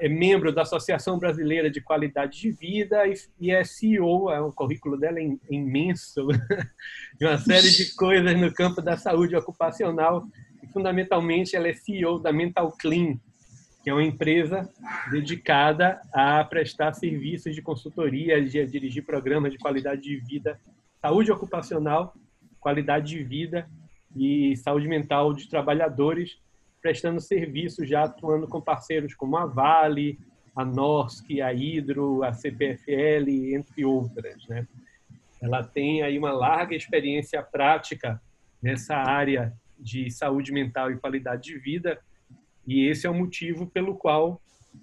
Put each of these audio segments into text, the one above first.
é membro da Associação Brasileira de Qualidade de Vida e é CEO, é um currículo dela é imenso, de uma série de coisas no campo da saúde ocupacional. E fundamentalmente ela é CEO da Mental Clean, que é uma empresa dedicada a prestar serviços de consultoria, de dirigir programas de qualidade de vida, saúde ocupacional, qualidade de vida e saúde mental de trabalhadores prestando serviço, já atuando com parceiros como a Vale, a Norsk, a Hidro, a CPFL, entre outras. Né? Ela tem aí uma larga experiência prática nessa área de saúde mental e qualidade de vida, e esse é o motivo pelo qual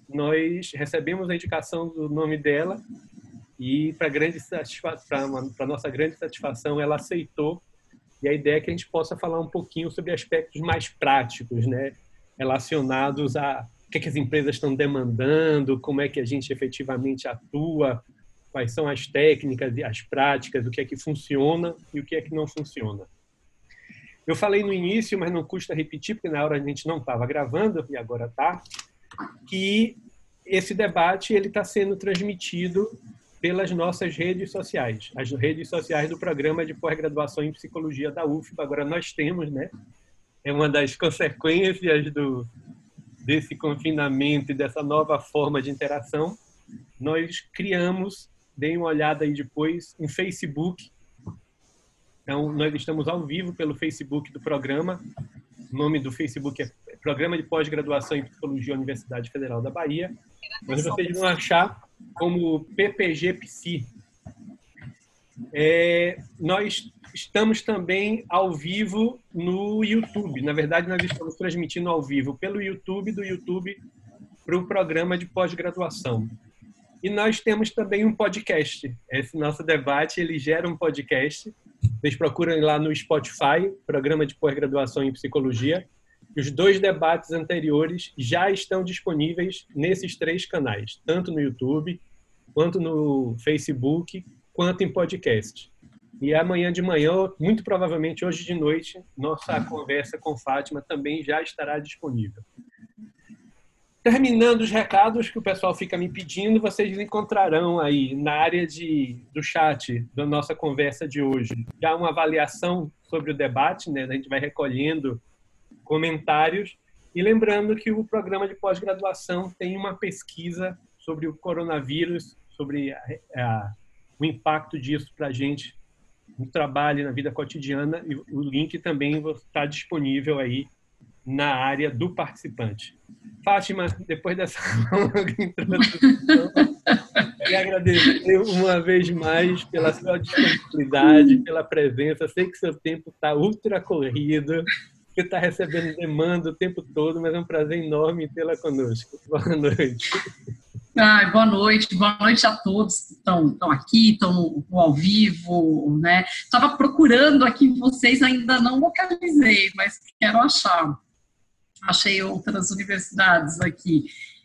nós recebemos a indicação do nome dela e para grande para nossa grande satisfação ela aceitou e a ideia é que a gente possa falar um pouquinho sobre aspectos mais práticos, né? relacionados a o que, é que as empresas estão demandando, como é que a gente efetivamente atua, quais são as técnicas e as práticas, o que é que funciona e o que é que não funciona. Eu falei no início, mas não custa repetir, porque na hora a gente não estava gravando e agora está, que esse debate ele está sendo transmitido pelas nossas redes sociais, as redes sociais do programa de pós-graduação em psicologia da UFBA. Agora nós temos, né? É uma das consequências do desse confinamento e dessa nova forma de interação. Nós criamos, deem uma olhada aí depois, um Facebook. Então, nós estamos ao vivo pelo Facebook do programa. O nome do Facebook é Programa de Pós-Graduação em Psicologia Universidade Federal da Bahia. Mas vocês vão achar como PPG Psi. É, nós estamos também ao vivo no YouTube. Na verdade, nós estamos transmitindo ao vivo pelo YouTube, do YouTube para o programa de pós-graduação. E nós temos também um podcast. Esse nosso debate ele gera um podcast. Vocês procuram lá no Spotify, Programa de Pós-Graduação em Psicologia. Os dois debates anteriores já estão disponíveis nesses três canais, tanto no YouTube, quanto no Facebook, quanto em podcast. E amanhã de manhã, muito provavelmente hoje de noite, nossa conversa com Fátima também já estará disponível. Terminando os recados que o pessoal fica me pedindo, vocês encontrarão aí na área de, do chat da nossa conversa de hoje já uma avaliação sobre o debate, né? A gente vai recolhendo comentários e lembrando que o programa de pós-graduação tem uma pesquisa sobre o coronavírus, sobre a, a, o impacto disso para a gente no trabalho, na vida cotidiana, e o link também está disponível aí na área do participante. Fátima, depois dessa longa introdução, quero agradecer uma vez mais pela sua disponibilidade, pela presença. Sei que seu tempo está ultra corrido, que está recebendo demanda o tempo todo, mas é um prazer enorme tê-la conosco. Boa noite. Ai, boa noite, boa noite a todos que estão, aqui, estão ao vivo, né? Estava procurando aqui vocês, ainda não localizei, mas quero achar. Achei outras universidades aqui.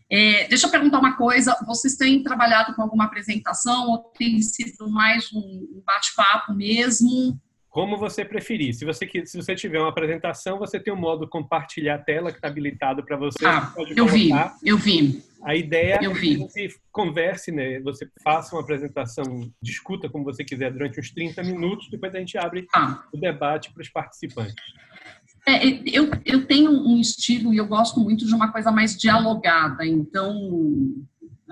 É, deixa eu perguntar uma coisa: vocês têm trabalhado com alguma apresentação ou tem sido mais um bate-papo mesmo? Como você preferir. Se você, se você tiver uma apresentação, você tem o um modo compartilhar a tela que está habilitado para você. Ah, você eu vi, eu vi. A ideia eu vi. é que você converse, né? Você faça uma apresentação, discuta como você quiser durante uns 30 minutos, depois a gente abre ah. o debate para os participantes. É, eu, eu tenho um estilo e eu gosto muito de uma coisa mais dialogada, então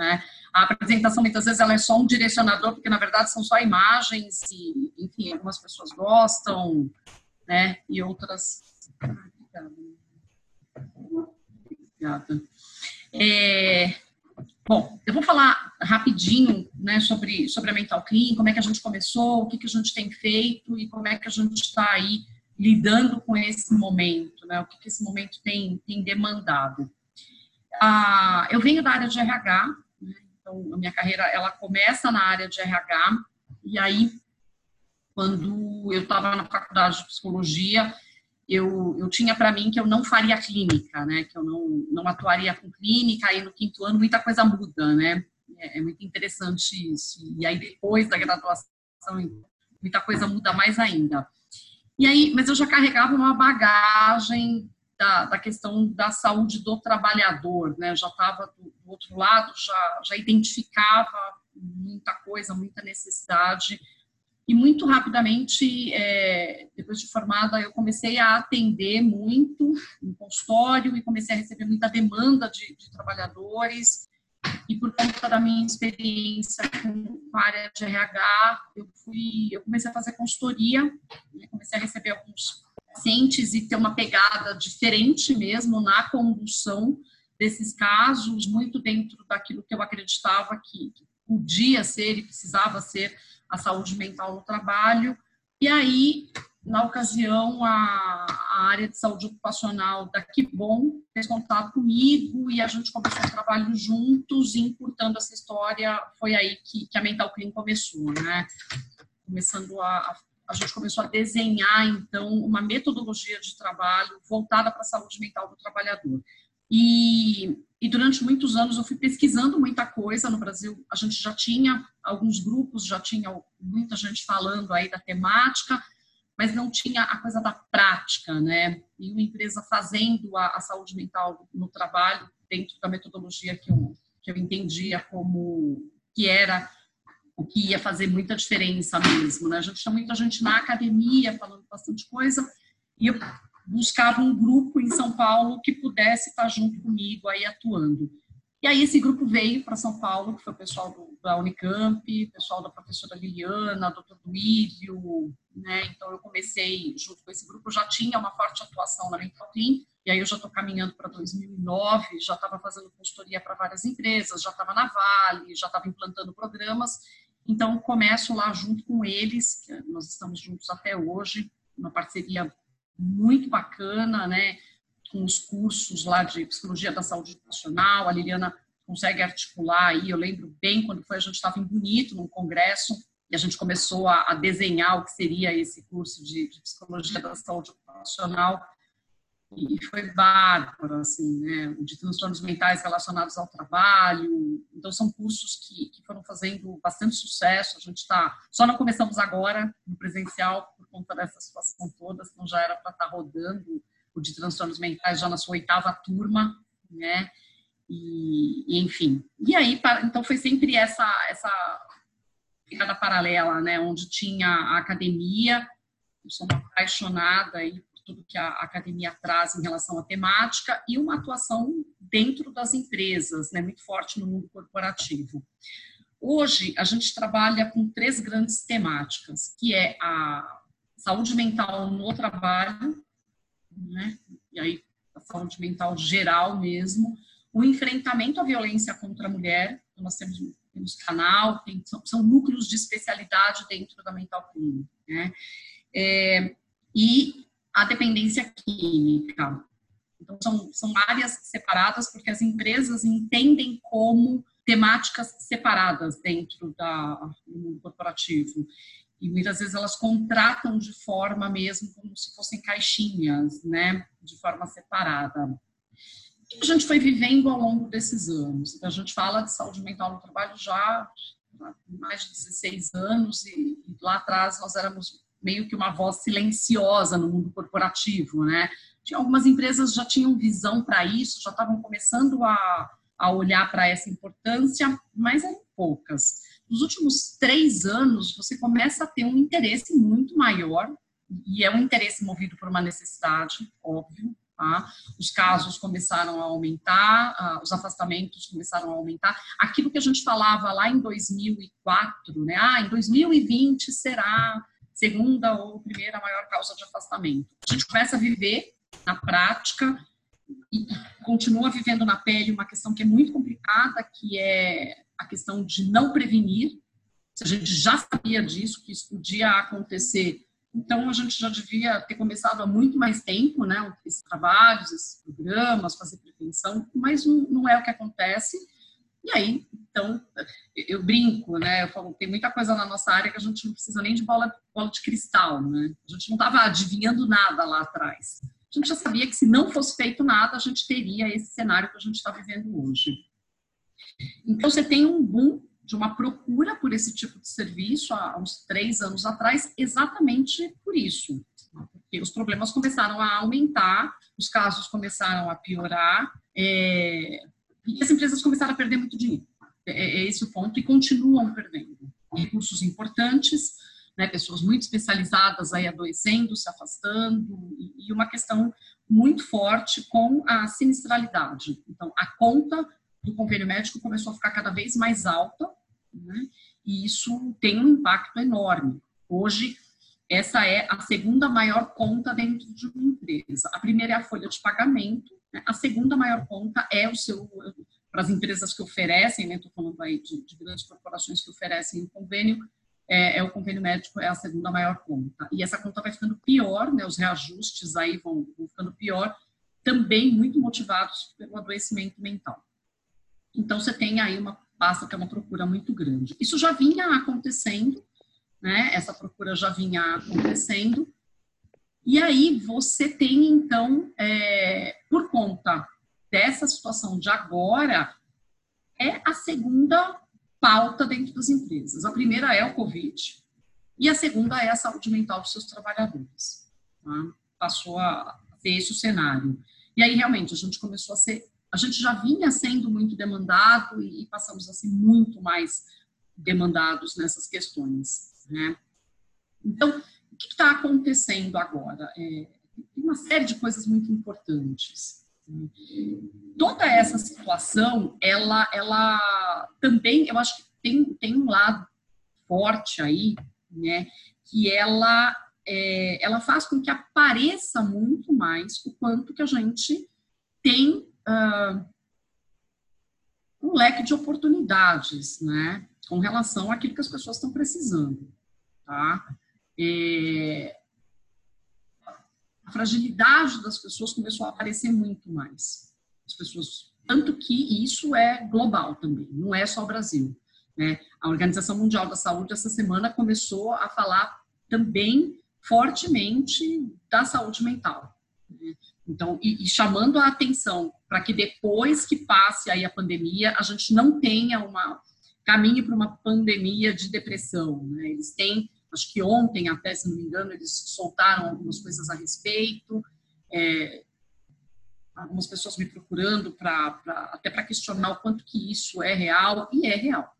né? A apresentação, muitas vezes, ela é só um direcionador, porque, na verdade, são só imagens e, enfim, algumas pessoas gostam, né? E outras... Obrigada. É... Bom, eu vou falar rapidinho né, sobre, sobre a Mental Clean, como é que a gente começou, o que, que a gente tem feito e como é que a gente está aí lidando com esse momento, né, o que, que esse momento tem, tem demandado. Ah, eu venho da área de RH, então, a minha carreira, ela começa na área de RH, e aí, quando eu estava na faculdade de psicologia, eu, eu tinha para mim que eu não faria clínica, né? Que eu não, não atuaria com clínica, aí no quinto ano muita coisa muda, né? É, é muito interessante isso. E aí, depois da graduação, muita coisa muda mais ainda. E aí, mas eu já carregava uma bagagem da, da questão da saúde do trabalhador, né? Já estava do, do, outro lado, já, já identificava muita coisa, muita necessidade. E muito rapidamente, é, depois de formada, eu comecei a atender muito no consultório e comecei a receber muita demanda de, de trabalhadores. E por conta da minha experiência com a área de RH, eu fui, eu comecei a fazer consultoria, né? comecei a receber alguns pacientes e ter uma pegada diferente mesmo na condução desses casos, muito dentro daquilo que eu acreditava que podia ser e precisava ser a saúde mental no trabalho. E aí, na ocasião, a, a área de saúde ocupacional da Bom fez contato comigo e a gente começou o trabalho juntos, encurtando essa história, foi aí que, que a Mental Clean começou, né? Começando a, a gente começou a desenhar, então, uma metodologia de trabalho voltada para a saúde mental do trabalhador. E, e, durante muitos anos eu fui pesquisando muita coisa no Brasil. A gente já tinha alguns grupos, já tinha muita gente falando aí da temática, mas não tinha a coisa da prática, né? E uma empresa fazendo a, a saúde mental no trabalho dentro da metodologia que eu, que eu entendia como que era o que ia fazer muita diferença mesmo, né? A gente tinha muita gente na academia falando bastante coisa e eu buscava um grupo em São Paulo que pudesse estar junto comigo aí atuando. E aí esse grupo veio para São Paulo, que foi o pessoal do, da Unicamp, pessoal da professora Liliana, doutor Duílio, né? Então eu comecei junto com esse grupo, já tinha uma forte atuação na Mental Clean, e aí eu já estou caminhando para 2009, já estava fazendo consultoria para várias empresas, já estava na Vale, já estava implantando programas, então começo lá junto com eles, nós estamos juntos até hoje, uma parceria muito bacana, né? Com os cursos lá de psicologia da saúde educacional, a Liliana consegue articular aí. Eu lembro bem quando foi, a gente estava em Bonito, num congresso, e a gente começou a, a desenhar o que seria esse curso de, de psicologia da saúde educacional e foi bárbaro, assim, né? De transtornos mentais relacionados ao trabalho. Então, são cursos que, que foram fazendo bastante sucesso. A gente está. Só não começamos agora no presencial por conta dessa situação toda, então já era para estar tá rodando o de transtornos mentais já na sua oitava turma, né? E, e enfim. E aí, então, foi sempre essa, essa pegada paralela, né? Onde tinha a academia. Eu sou uma apaixonada aí tudo que a academia traz em relação à temática e uma atuação dentro das empresas, né, muito forte no mundo corporativo. Hoje, a gente trabalha com três grandes temáticas, que é a saúde mental no trabalho, né, e aí a saúde mental geral mesmo, o enfrentamento à violência contra a mulher, nós temos, temos canal, tem, são, são, núcleos de especialidade dentro da mental clínica, né, é, e a dependência química. Então, são, são áreas separadas porque as empresas entendem como temáticas separadas dentro da, do mundo corporativo. E muitas vezes elas contratam de forma mesmo como se fossem caixinhas, né, de forma separada. E a gente foi vivendo ao longo desses anos. Então, a gente fala de saúde mental no trabalho já há mais de 16 anos e lá atrás nós éramos meio que uma voz silenciosa no mundo corporativo, né? Tinha algumas empresas já tinham visão para isso, já estavam começando a, a olhar para essa importância, mas eram poucas. Nos últimos três anos, você começa a ter um interesse muito maior, e é um interesse movido por uma necessidade, óbvio, Tá? Os casos começaram a aumentar, uh, os afastamentos começaram a aumentar. Aquilo que a gente falava lá em 2004, né? Ah, em 2020 será segunda ou primeira maior causa de afastamento. A gente começa a viver na prática e continua vivendo na pele uma questão que é muito complicada, que é a questão de não prevenir. Se a gente já sabia disso, que isso podia acontecer, então a gente já devia ter começado há muito mais tempo, né, esses trabalhos, esses programas, fazer prevenção, mas não, é o que acontece. E aí, então, eu brinco, né? Eu falo, tem muita coisa na nossa área que a gente não precisa nem de bola, bola de cristal, né? A gente não estava adivinhando nada lá atrás. A gente já sabia que se não fosse feito nada, a gente teria esse cenário que a gente está vivendo hoje. Então, você tem um boom de uma procura por esse tipo de serviço há uns três anos atrás, exatamente por isso. Porque os problemas começaram a aumentar, os casos começaram a piorar, é, e as empresas começaram a perder muito dinheiro. É, é esse o ponto, e continuam perdendo. Recursos importantes, né, pessoas muito especializadas aí adoecendo, se afastando, e, e uma questão muito forte com a sinistralidade. Então, a conta do convênio médico começou a ficar cada vez mais alta, né, e isso tem um impacto enorme. Hoje, essa é a segunda maior conta dentro de uma empresa. A primeira é a folha de pagamento, né, a segunda maior conta é o seu para as empresas que oferecem, né, estou falando aí de, de, grandes corporações que oferecem o convênio, é, é, o convênio médico é a segunda maior conta. E essa conta vai ficando pior, né, os reajustes aí vão, vão ficando pior, também muito motivados pelo adoecimento mental. Então, você tem aí uma pasta que é uma procura muito grande. Isso já vinha acontecendo, né, essa procura já vinha acontecendo, e aí você tem, então, é, por conta dessa situação de agora é a segunda pauta dentro das empresas. A primeira é o Covid e a segunda é a saúde mental dos seus trabalhadores. Tá? Passou a ser esse cenário. E aí, realmente, a gente começou a ser. A gente já vinha sendo muito demandado e passamos a ser muito mais demandados nessas questões. Né? Então, o que está acontecendo agora? É, tem uma série de coisas muito importantes. Toda essa situação, ela, ela também, eu acho que tem, tem um lado forte aí, né, que ela, é, ela faz com que apareça muito mais o quanto que a gente tem uh, um leque de oportunidades, né, com relação àquilo que as pessoas estão precisando, tá? É, a fragilidade das pessoas começou a aparecer muito mais. As pessoas, tanto que isso é global também, não é só o Brasil. Né? A Organização Mundial da Saúde essa semana começou a falar também fortemente da saúde mental. Né? Então, e, e, chamando a atenção para que depois que passe aí a pandemia, a gente não tenha uma caminho para uma pandemia de depressão. Né? Eles têm acho que ontem até, se não me engano, eles soltaram algumas coisas a respeito, é, algumas pessoas me procurando para até para questionar o quanto que isso é real, e é real.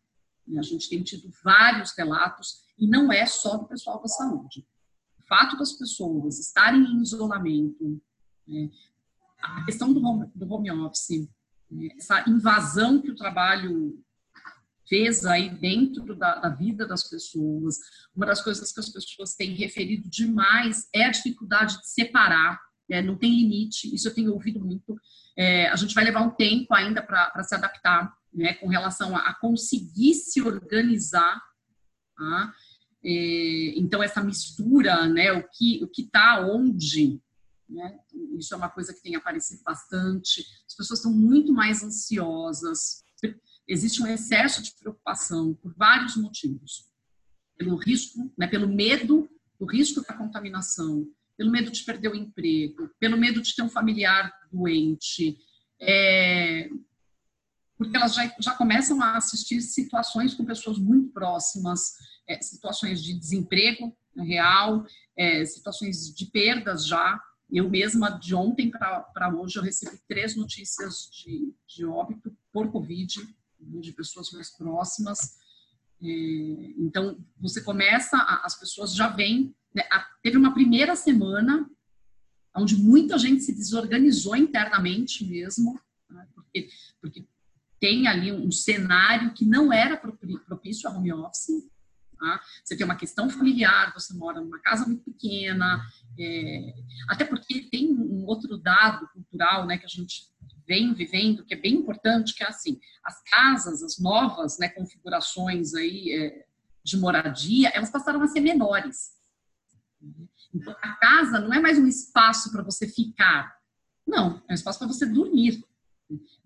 E a gente tem tido vários relatos, e não é só do pessoal da saúde. O fato das pessoas estarem em isolamento, né, a questão do home, do home office, né, essa invasão que o trabalho fez aí dentro da, da, vida das pessoas. Uma das coisas que as pessoas têm referido demais é a dificuldade de separar, né? não tem limite, isso eu tenho ouvido muito. É, a gente vai levar um tempo ainda para se adaptar né? com relação a, a conseguir se organizar. Tá? É, então, essa mistura, né? o que o está onde, né? isso é uma coisa que tem aparecido bastante. As pessoas estão muito mais ansiosas, existe um excesso de preocupação por vários motivos. Pelo risco, né, pelo medo do risco da contaminação, pelo medo de perder o emprego, pelo medo de ter um familiar doente, é, porque elas já, já começam a assistir situações com pessoas muito próximas, é, situações de desemprego real, é, situações de perdas já. Eu mesma, de ontem para hoje, eu recebi três notícias de, de óbito por Covid de pessoas mais próximas. É, então, você começa, as pessoas já vêm. Né, teve uma primeira semana onde muita gente se desorganizou internamente mesmo, né, porque, porque tem ali um cenário que não era propício a home office. Tá? Você tem uma questão familiar, você mora numa casa muito pequena, é, até porque tem um outro dado cultural né, que a gente vem vivendo, que é bem importante, que é assim, as casas, as novas né, configurações aí é, de moradia, elas passaram a ser menores. Então, a casa não é mais um espaço para você ficar, não, é um espaço para você dormir.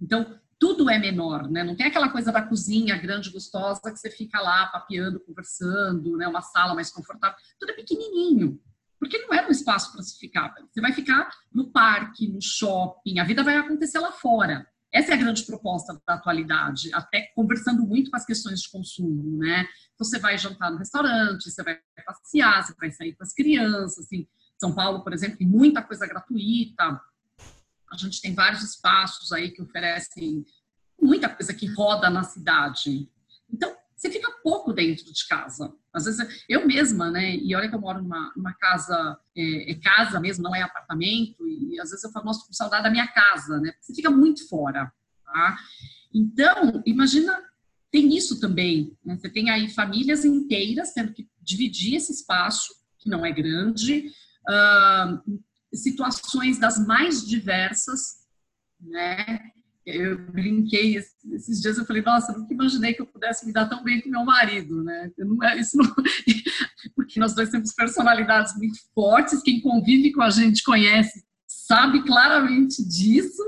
Então, tudo é menor, né? Não tem aquela coisa da cozinha grande, gostosa, que você fica lá papeando, conversando, né? Uma sala mais confortável. Tudo é pequenininho porque não era um espaço ficar. Você vai ficar no parque, no shopping, a vida vai acontecer lá fora. Essa é a grande proposta da atualidade, até conversando muito com as questões de consumo, né? Então, você vai jantar no restaurante, você vai passear, você vai sair com as crianças, assim, São Paulo, por exemplo, tem muita coisa gratuita. A gente tem vários espaços aí que oferecem muita coisa que roda na cidade. Então, você fica pouco dentro de casa. Às vezes, eu mesma, né? E olha que eu moro numa, numa casa, é, é, casa mesmo, não é apartamento, e às vezes eu falo, nossa, com saudade da minha casa, né? Você fica muito fora, tá? Então, imagina, tem isso também, né? Você tem aí famílias inteiras tendo que dividir esse espaço, que não é grande, uh, situações das mais diversas, né? Eu brinquei esses dias, eu falei, nossa, nunca imaginei que eu pudesse me dar tão bem com meu marido, né? Não, é, isso não, porque nós dois temos personalidades muito fortes, quem convive com a gente conhece, sabe claramente disso,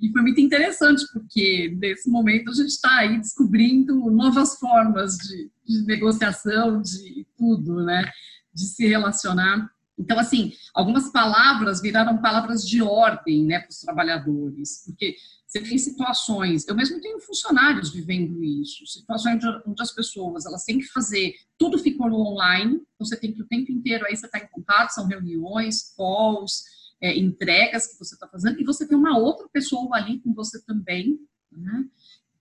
e foi muito interessante, porque nesse momento a gente está aí descobrindo novas formas de, de negociação, de tudo, né? De se relacionar. Então, assim, algumas palavras viraram palavras de ordem, né, para os trabalhadores, porque você tem situações, eu mesmo tenho funcionários vivendo isso, situações onde as pessoas elas têm que fazer, tudo ficou online, então você tem que o tempo inteiro aí você está em contato, são reuniões, calls, é, entregas que você está fazendo, e você tem uma outra pessoa ali com você também, né?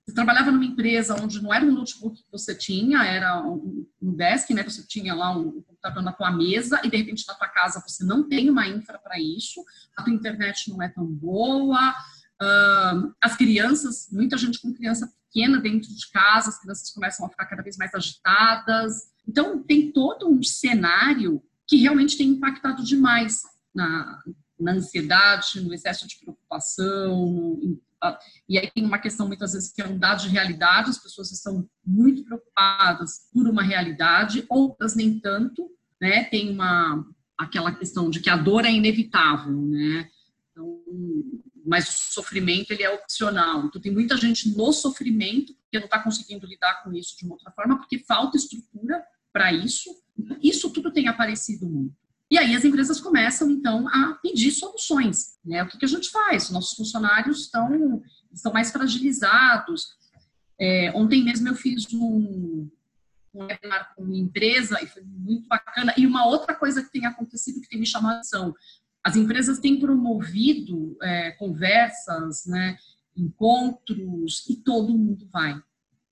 Você trabalhava numa empresa onde não era um notebook que você tinha, era um, um desk, né? Você tinha lá um computador na tua mesa e de repente na tua casa você não tem uma infra para isso, a tua internet não é tão boa, Uh, as crianças, muita gente com criança pequena dentro de casa, as crianças começam a ficar cada vez mais agitadas. Então, tem todo um cenário que realmente tem impactado demais na, na ansiedade, no excesso de preocupação. e aí tem uma questão, muitas vezes, que é um dado de realidade, as pessoas estão muito preocupadas por uma realidade, outras nem tanto, né? Tem uma, aquela questão de que a dor é inevitável, né? Então, mas o sofrimento ele é opcional. Então tem muita gente no sofrimento que não está conseguindo lidar com isso de uma outra forma porque falta estrutura para isso. Isso tudo tem aparecido muito. E aí as empresas começam então a pedir soluções. Né? O que, que a gente faz? Nossos funcionários estão estão mais fragilizados. É, ontem mesmo eu fiz um, um webinar com uma empresa e foi muito bacana. E uma outra coisa que tem acontecido que tem me chamado atenção, as empresas têm promovido é, conversas, né, encontros, e todo mundo vai.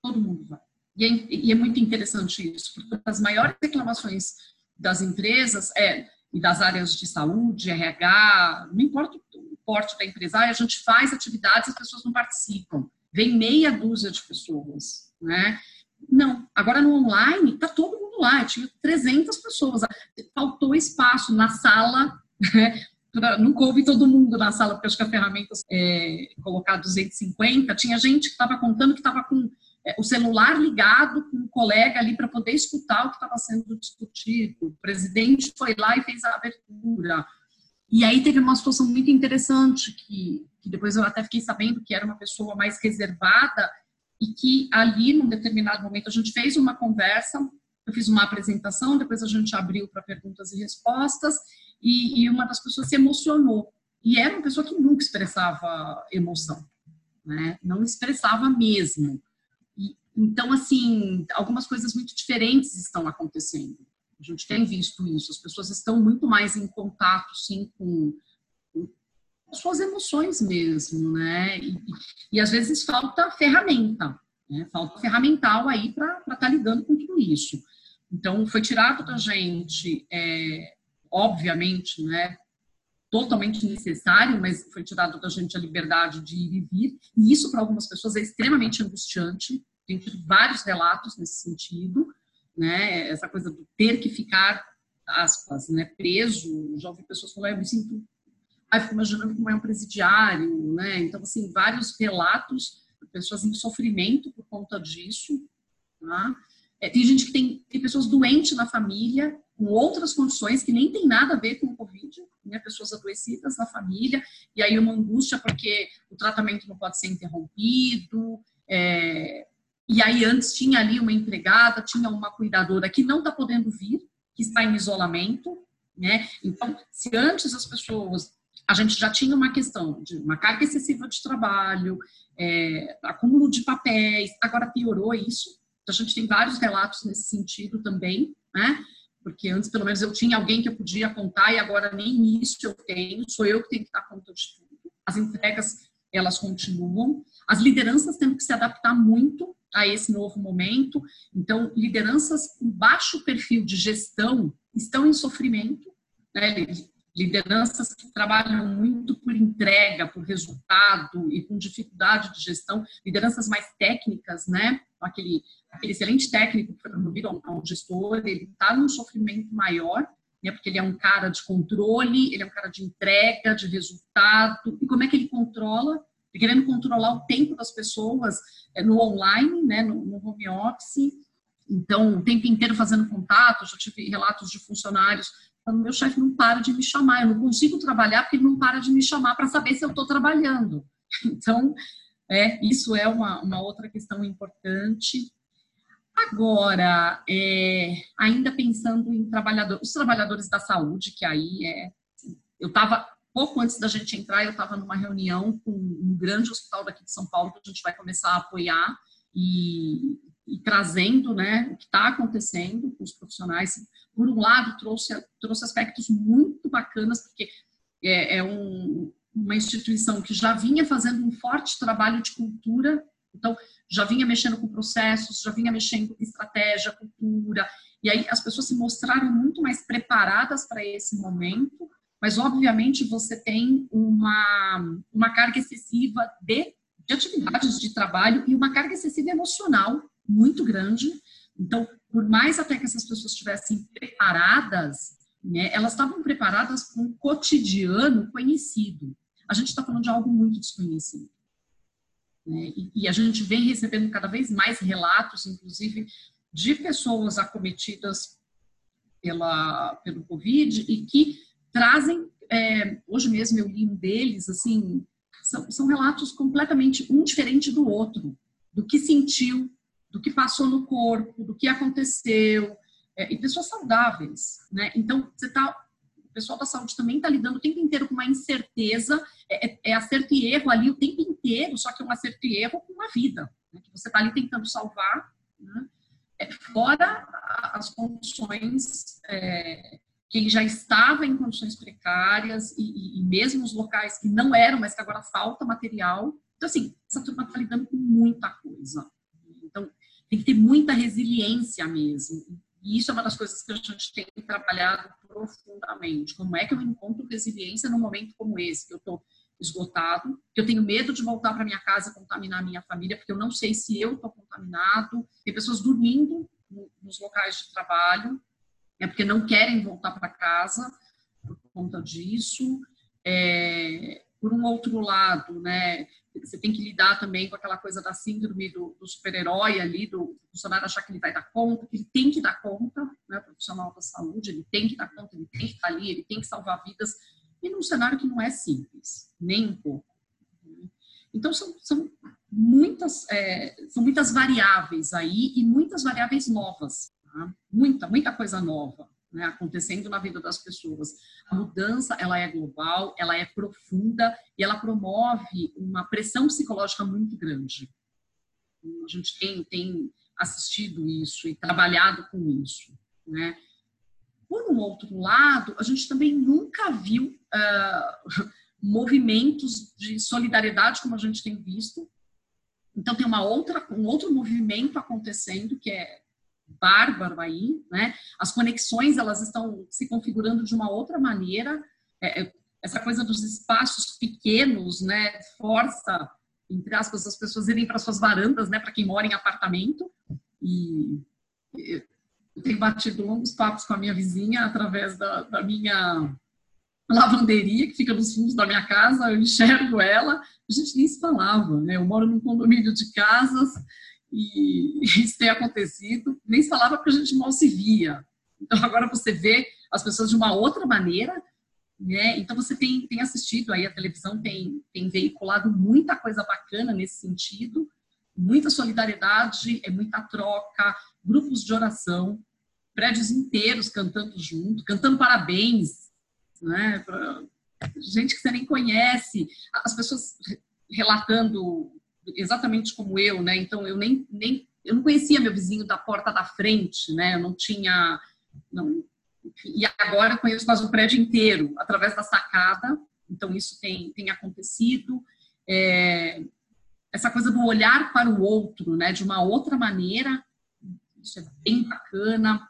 Todo mundo vai. E é, e é, muito interessante isso, porque as maiores reclamações das empresas é, e das áreas de saúde, RH, não importa o porte da empresária, a gente faz atividades e as pessoas não participam. Vem meia dúzia de pessoas, né? Não, agora no online, tá todo mundo lá, tinha 300 pessoas, faltou espaço na sala não coube todo mundo na sala, porque acho que a ferramenta é, colocar 250, tinha gente que estava contando que estava com é, o celular ligado com um colega ali para poder escutar o que estava sendo discutido. O presidente foi lá e fez a abertura. E aí teve uma situação muito interessante que, que depois eu até fiquei sabendo que era uma pessoa mais reservada e que ali, num determinado momento, a gente fez uma conversa, eu fiz uma apresentação, depois a gente abriu para perguntas e respostas, e, e uma das pessoas se emocionou. E era uma pessoa que nunca expressava emoção, né? Não expressava mesmo. E, então, assim, algumas coisas muito diferentes estão acontecendo. A gente tem visto isso. As pessoas estão muito mais em contato, sim, com, com suas emoções mesmo, né? E, e, às vezes falta ferramenta, né? Falta ferramental aí para estar tá lidando com tudo isso. Então, foi tirado da gente é, obviamente, né, totalmente necessário, mas foi tirado da gente a liberdade de ir e vir. E isso, para algumas pessoas, é extremamente angustiante. Tem vários relatos nesse sentido, né? Essa coisa do ter que ficar, aspas, né, preso. Já ouvi pessoas falar, eu me sinto. Aí fico imaginando como é um presidiário, né? Então, assim, vários relatos de pessoas em sofrimento por conta disso. Tá? É, tem gente que tem, tem pessoas doentes na família com outras condições que nem tem nada a ver com o Covid, né? pessoas adoecidas na família, e aí uma angústia porque o tratamento não pode ser interrompido. É... E aí antes tinha ali uma empregada, tinha uma cuidadora que não está podendo vir, que está em isolamento, né? Então, se antes as pessoas a gente já tinha uma questão de uma carga excessiva de trabalho, é, acúmulo de papéis, agora piorou isso. Então, a gente tem vários relatos nesse sentido também, né? Porque antes, pelo menos, eu tinha alguém que eu podia contar e agora nem isso eu tenho, sou eu que tenho que dar conta de tudo. As entregas, elas continuam. As lideranças têm que se adaptar muito a esse novo momento. Então, lideranças com baixo perfil de gestão estão em sofrimento, né? Lideranças que trabalham muito por entrega, por resultado e com dificuldade de gestão, lideranças mais técnicas, né? Aquele, aquele excelente técnico que foi promovido a um gestor, ele está num sofrimento maior, né? Porque ele é um cara de controle, ele é um cara de entrega, de resultado. E como é que ele controla? querendo controlar o tempo das pessoas é, no online, né? No, no home office. Então, o tempo inteiro fazendo contato. Já tive relatos de funcionários falando, meu chefe não para de me chamar, eu não consigo trabalhar porque ele não para de me chamar para saber se eu estou trabalhando. Então, é, isso é uma, uma outra questão importante. Agora, é, ainda pensando em trabalhadores, os trabalhadores da saúde, que aí é. Eu estava, pouco antes da gente entrar, eu estava numa reunião com um grande hospital daqui de São Paulo que a gente vai começar a apoiar e, e trazendo né, o que está acontecendo com os profissionais. Por um lado, trouxe, trouxe aspectos muito bacanas, porque é, é um, uma instituição que já vinha fazendo um forte trabalho de cultura, então já vinha mexendo com processos, já vinha mexendo com estratégia, cultura, e aí as pessoas se mostraram muito mais preparadas para esse momento, mas obviamente você tem uma, uma carga excessiva de, de atividades de trabalho e uma carga excessiva emocional muito grande. Então, por mais até que essas pessoas estivessem preparadas, né, elas estavam preparadas para um cotidiano conhecido. A gente está falando de algo muito desconhecido. Né? E, e, a gente vem recebendo cada vez mais relatos, inclusive, de pessoas acometidas pela, pelo Covid e que trazem, é, hoje mesmo eu li um deles, assim, são, são relatos completamente um diferente do outro, do que sentiu, do que passou no corpo, do que aconteceu, é, e pessoas saudáveis, né? Então, você tá, o pessoal da saúde também está lidando o tempo inteiro com uma incerteza, é, é, é, acerto e erro ali o tempo inteiro, só que é um acerto e erro com uma vida, né? que você está ali tentando salvar, né? É, fora as condições é, quem já estava em condições precárias e, e, e, mesmo os locais que não eram, mas que agora falta material. Então, assim, essa turma está lidando com muita coisa. Então, tem que ter muita resiliência mesmo. E isso é uma das coisas que a gente tem trabalhado profundamente. Como é que eu encontro resiliência num momento como esse, que eu estou esgotado, que eu tenho medo de voltar para minha casa e contaminar minha família, porque eu não sei se eu estou contaminado. Tem pessoas dormindo nos locais de trabalho, é porque não querem voltar para casa por conta disso. É, por um outro lado, né, você tem que lidar também com aquela coisa da síndrome do, do super-herói ali, do funcionário achar que ele vai dar conta, que ele tem que dar conta, né, o profissional da saúde, ele tem que dar conta, ele tem que estar ali, ele tem que salvar vidas, e num cenário que não é simples, nem um pouco. Então, são, são muitas, é, são muitas variáveis aí e muitas variáveis novas, tá? muita, muita coisa nova né, acontecendo na vida das pessoas. A mudança, ela é global, ela é profunda e ela promove uma pressão psicológica muito grande. A gente tem, tem assistido isso e trabalhado com isso, né? Por um outro lado, a gente também nunca viu uh, movimentos de solidariedade como a gente tem visto. Então tem uma outra, um outro movimento acontecendo que é bárbaro aí, né? As conexões elas estão se configurando de uma outra maneira. É, é, essa coisa dos espaços pequenos, né? Força entre aspas as pessoas irem para suas varandas, né? Para quem mora em apartamento e eu tenho batido longos papos com a minha vizinha através da, da minha lavanderia que fica nos fundos da minha casa, eu enxergo ela, a gente nem se falava, né? Eu moro num condomínio de casas e isso tem acontecido, nem se falava porque a gente mal se via. Então agora você vê as pessoas de uma outra maneira, né? Então você tem, tem assistido aí, a televisão tem, tem veiculado muita coisa bacana nesse sentido, muita solidariedade, é muita troca, grupos de oração, prédios inteiros cantando junto, cantando parabéns, né? Pra gente que você nem conhece, as pessoas relatando exatamente como eu, né? Então eu nem, nem eu não conhecia meu vizinho da porta da frente, né? Eu não tinha não, e agora conheço quase o prédio inteiro através da sacada. Então isso tem tem acontecido. É, essa coisa do olhar para o outro, né, de uma outra maneira, isso é bem bacana.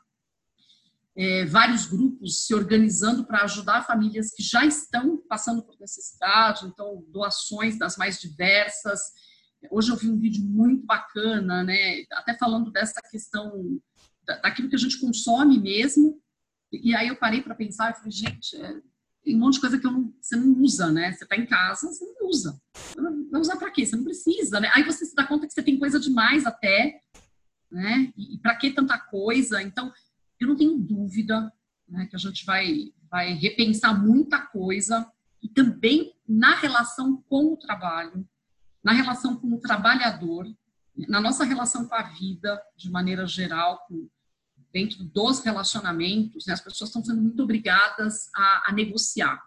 É, vários grupos se organizando para ajudar famílias que já estão passando por necessidade, então doações das mais diversas. Hoje eu vi um vídeo muito bacana, né, até falando dessa questão daquilo que a gente consome mesmo. E aí eu parei para pensar e falei, gente, é, tem um monte de coisa que não, você não usa, né? Você está em casa, você não usa. Vai usar para quê? Você não precisa, né? Aí você se dá conta que você tem coisa demais até, né? E, e para que tanta coisa? Então, eu não tenho dúvida né, que a gente vai, vai repensar muita coisa e também na relação com o trabalho, na relação com o trabalhador, na nossa relação com a vida, de maneira geral, com, dentro dos relacionamentos, né, as pessoas estão sendo muito obrigadas a, a negociar.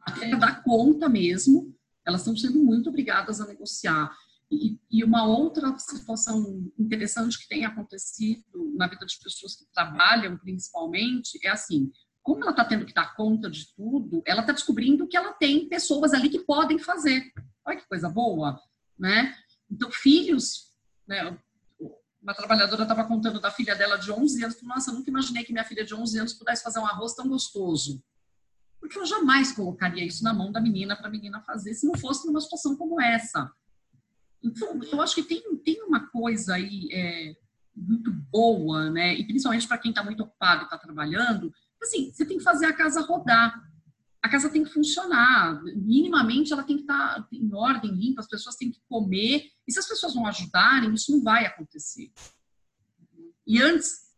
Até dar conta mesmo, elas estão sendo muito obrigadas a negociar. E, e, uma outra situação interessante que tem acontecido na vida de pessoas que trabalham, principalmente, é assim: como ela está tendo que dar conta de tudo, ela está descobrindo que ela tem pessoas ali que podem fazer. Olha que coisa boa, né? Então, filhos, né, uma trabalhadora estava contando da filha dela de 11 anos, nossa, eu nunca imaginei que minha filha de 11 anos pudesse fazer um arroz tão gostoso. Porque eu jamais colocaria isso na mão da menina para a menina fazer se não fosse numa situação como essa. Então, eu acho que tem, tem uma coisa aí é, muito boa, né? E principalmente para quem está muito ocupado e está trabalhando, assim, você tem que fazer a casa rodar a casa tem que funcionar. Minimamente ela tem que estar em ordem, limpa, as pessoas têm que comer. E se as pessoas não ajudarem, isso não vai acontecer. E antes,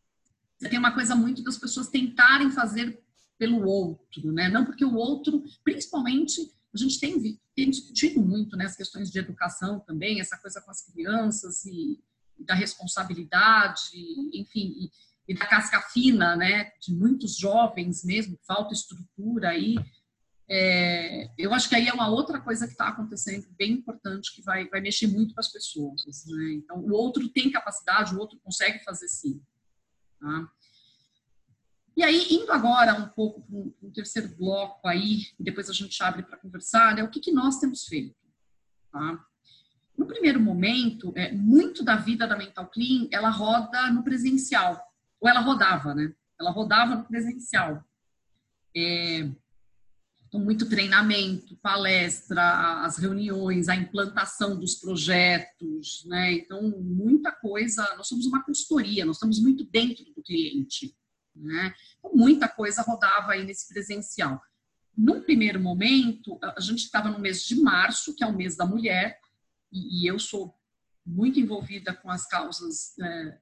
tem uma coisa muito das pessoas tentarem fazer pelo outro, né? Não porque o outro, principalmente, a gente tem, tem discutido muito né, as questões de educação também, essa coisa com as crianças e da responsabilidade, enfim, e, e da casca fina, né, de muitos jovens mesmo, falta estrutura aí. É, eu acho que aí é uma outra coisa que está acontecendo bem importante que vai, vai mexer muito com as pessoas. Né? Então, o outro tem capacidade, o outro consegue fazer sim. Tá? E aí, indo agora um pouco para um, terceiro bloco aí, e depois a gente abre para conversar, é o que, que nós temos feito. Tá? No primeiro momento, é, muito da vida da Mental Clean, ela roda no presencial ou ela rodava, né? Ela rodava no presencial. É, então, muito treinamento, palestra, as reuniões, a implantação dos projetos, né? Então, muita coisa. Nós somos uma consultoria, nós estamos muito dentro do cliente, né? Então, muita coisa rodava aí nesse presencial. Num primeiro momento, a gente estava no mês de março, que é o mês da mulher, e, e eu sou muito envolvida com as causas é,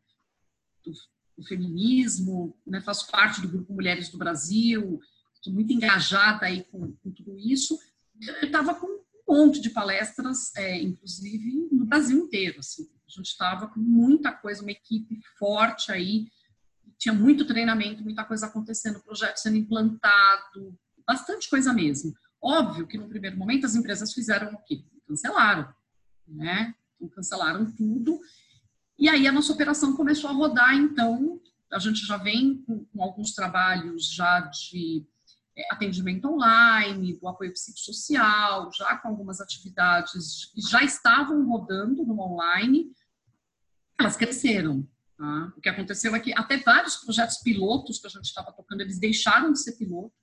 do o feminismo, né, faço parte do grupo Mulheres do Brasil, estou muito engajada aí com, com tudo isso. Eu estava com um monte de palestras, é, inclusive no Brasil inteiro. Assim. A gente estava com muita coisa, uma equipe forte aí, tinha muito treinamento, muita coisa acontecendo, projeto sendo implantado, bastante coisa mesmo. Óbvio que no primeiro momento as empresas fizeram o quê? Cancelaram, né? Então, cancelaram tudo e aí a nossa operação começou a rodar, então a gente já vem com, com alguns trabalhos já de é, atendimento online, do apoio psicossocial, já com algumas atividades que já estavam rodando no online, elas cresceram. Tá? O que aconteceu é que até vários projetos pilotos que a gente estava tocando, eles deixaram de ser piloto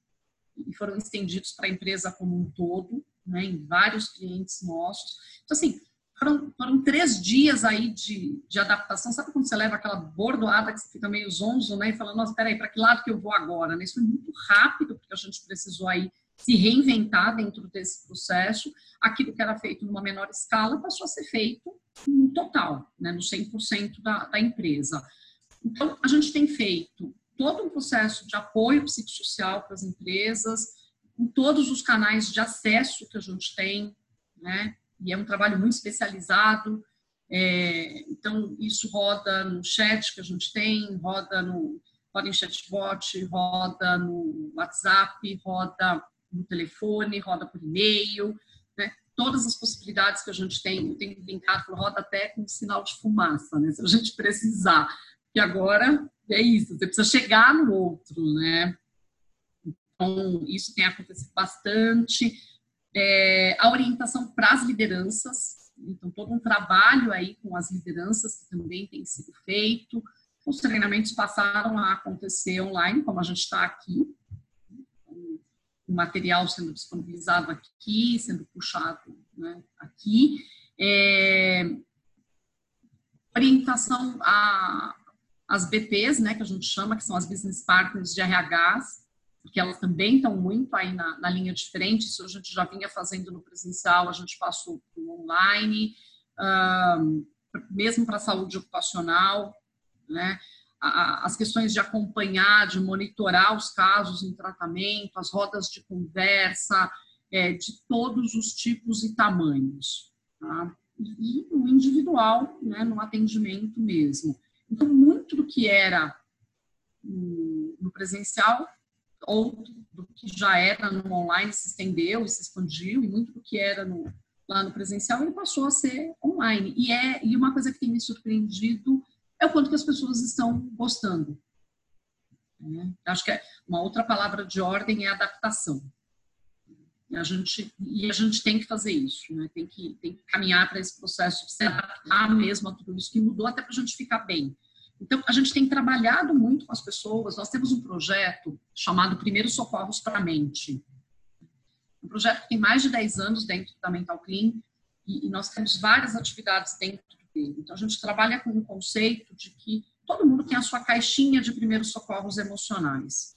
e foram estendidos para a empresa como um todo, né, em vários clientes nossos. Então, assim, foram, foram três dias aí de, de adaptação. Sabe quando você leva aquela bordoada que você fica meio zonzo, né? E fala, nossa, peraí, para que lado que eu vou agora? Né? Isso foi muito rápido, porque a gente precisou aí se reinventar dentro desse processo. Aquilo que era feito numa menor escala passou a ser feito no total, né? no 100% da, da empresa. Então, a gente tem feito todo um processo de apoio psicossocial para as empresas, com todos os canais de acesso que a gente tem, né? E é um trabalho muito especializado. É, então, isso roda no chat que a gente tem, roda, no, roda em chatbot, roda no WhatsApp, roda no telefone, roda por e-mail, né? todas as possibilidades que a gente tem. Eu tenho brincado, roda até com sinal de fumaça, né? se a gente precisar. E agora é isso, você precisa chegar no outro, né? Então, isso tem acontecido bastante. É, a orientação para as lideranças, então, todo um trabalho aí com as lideranças que também tem sido feito. Os treinamentos passaram a acontecer online, como a gente está aqui, o material sendo disponibilizado aqui, sendo puxado né, aqui. É, orientação as BPs, né, que a gente chama, que são as Business Partners de RHs, porque elas também estão muito aí na, na linha de frente, isso a gente já vinha fazendo no presencial, a gente passou para o online, um, mesmo para a saúde ocupacional, né, as questões de acompanhar, de monitorar os casos em tratamento, as rodas de conversa, é, de todos os tipos e tamanhos. Tá? E o individual, né, no atendimento mesmo. Então, muito do que era no presencial ou do que já era no online se estendeu e se expandiu, e muito do que era no, lá no presencial ele passou a ser online. E, é, e uma coisa que tem me surpreendido é o quanto que as pessoas estão gostando. Né? Acho que é uma outra palavra de ordem é adaptação. A gente, e a gente tem que fazer isso, né? tem, que, tem que caminhar para esse processo de se adaptar mesmo a tudo isso que mudou, até para a gente ficar bem. Então, a gente tem trabalhado muito com as pessoas. Nós temos um projeto chamado Primeiros Socorros para a Mente. Um projeto que tem mais de 10 anos dentro da Mental Clean e, nós temos várias atividades dentro dele. Então, a gente trabalha com o conceito de que todo mundo tem a sua caixinha de primeiros socorros emocionais.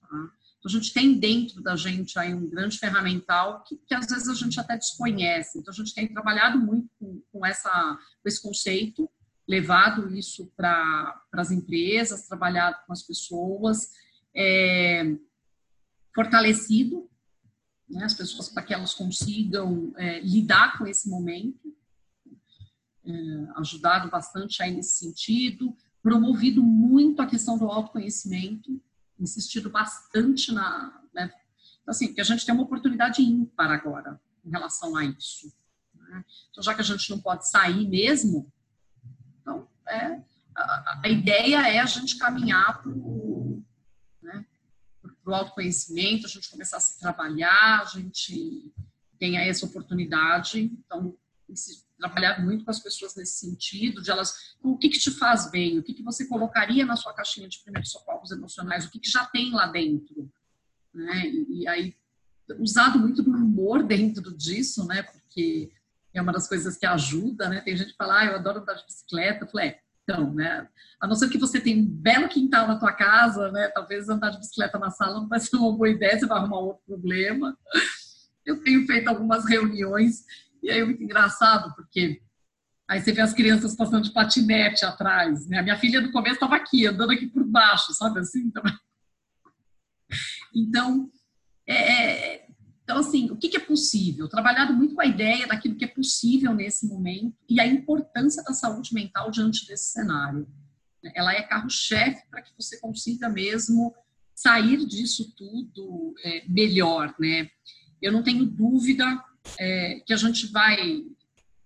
Tá? Então, a gente tem dentro da gente aí um grande ferramental que, que às vezes a gente até desconhece. Então, a gente tem trabalhado muito com, com, essa, com esse conceito, levado isso para as empresas, trabalhado com as pessoas, é, fortalecido né, as pessoas para que elas consigam é, lidar com esse momento é, ajudado bastante aí nesse sentido, promovido muito a questão do autoconhecimento, insistido bastante na. Né? Assim, porque a gente tem uma oportunidade ímpar agora em relação a isso. Né? Então, já que a gente não pode sair mesmo, é, a, a ideia é a gente caminhar para o né, autoconhecimento, a gente começar a se trabalhar, a gente tem essa oportunidade. Então, trabalhado muito com as pessoas nesse sentido, de elas, então, o que, que te faz bem, o que, que você colocaria na sua caixinha de primeiros socorros emocionais, o que, que já tem lá dentro, né? E, e aí, usado muito do humor dentro disso, né? Porque é uma das coisas que ajuda, né? Tem gente que fala, ah, eu adoro andar de bicicleta, eu falei, é, então, né? A não ser que você tenha um belo quintal na tua casa, né? Talvez andar de bicicleta na sala não vai ser uma boa ideia, você vai arrumar outro problema. Eu tenho feito algumas reuniões e aí é muito engraçado, porque aí você vê as crianças passando de patinete atrás, né? A minha filha no começo estava aqui, andando aqui por baixo, sabe assim? Então, então, é, é, então assim, o que, é possível? Trabalhado muito com a ideia daquilo que é possível nesse momento e a importância da saúde mental diante desse cenário. Ela é carro-chefe para que você consiga mesmo sair disso tudo é, melhor, né? Eu não tenho dúvida é, que a gente vai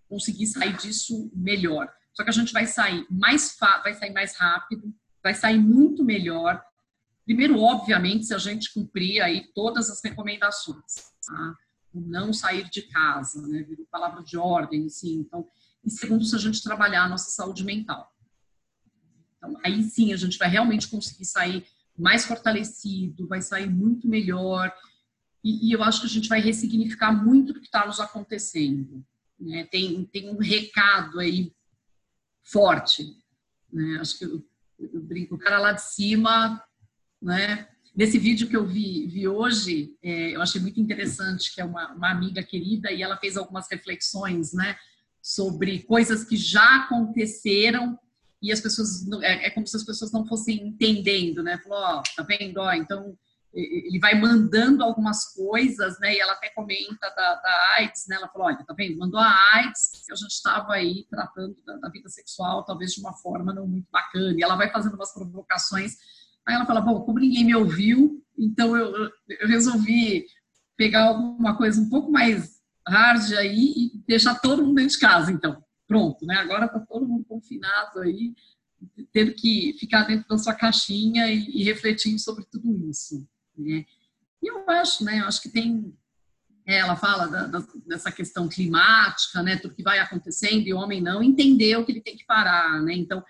conseguir sair disso melhor. Só que a gente vai sair mais vai sair mais rápido, vai sair muito melhor. Primeiro, obviamente, se a gente cumprir aí todas as recomendações, tá? não sair de casa, né? Palavra de ordem, assim. Então, e segundo, se a gente trabalhar a nossa saúde mental. Então, aí sim a gente vai realmente conseguir sair mais fortalecido, vai sair muito melhor e, e, eu acho que a gente vai ressignificar muito do que está nos acontecendo. Né? Tem, tem um recado aí forte. Né? Acho que eu, eu brinco, o cara lá de cima, né? Nesse vídeo que eu vi, vi hoje, é, eu achei muito interessante, que é uma, uma amiga querida, e ela fez algumas reflexões, né? Sobre coisas que já aconteceram e as pessoas, é, é como se as pessoas não fossem entendendo, né? Falou, ó, tá vendo? Ó, então ele vai mandando algumas coisas, né? E ela até comenta da, da AIDS, né? Ela falou, olha, tá vendo? Mandou a AIDS, a gente estava aí tratando da, da, vida sexual, talvez de uma forma não muito bacana. E ela vai fazendo umas provocações. Aí ela fala, bom, como ninguém me ouviu, então eu, eu resolvi pegar alguma coisa um pouco mais hard aí e deixar todo mundo dentro de casa, então. Pronto, né? Agora tá todo mundo confinado aí tendo que ficar dentro da sua caixinha e, e refletir sobre tudo isso. Né? E eu acho, né, eu acho que tem é, ela fala da, da, dessa questão climática, né, tudo que vai acontecendo, e o homem não entendeu que ele tem que parar, né, então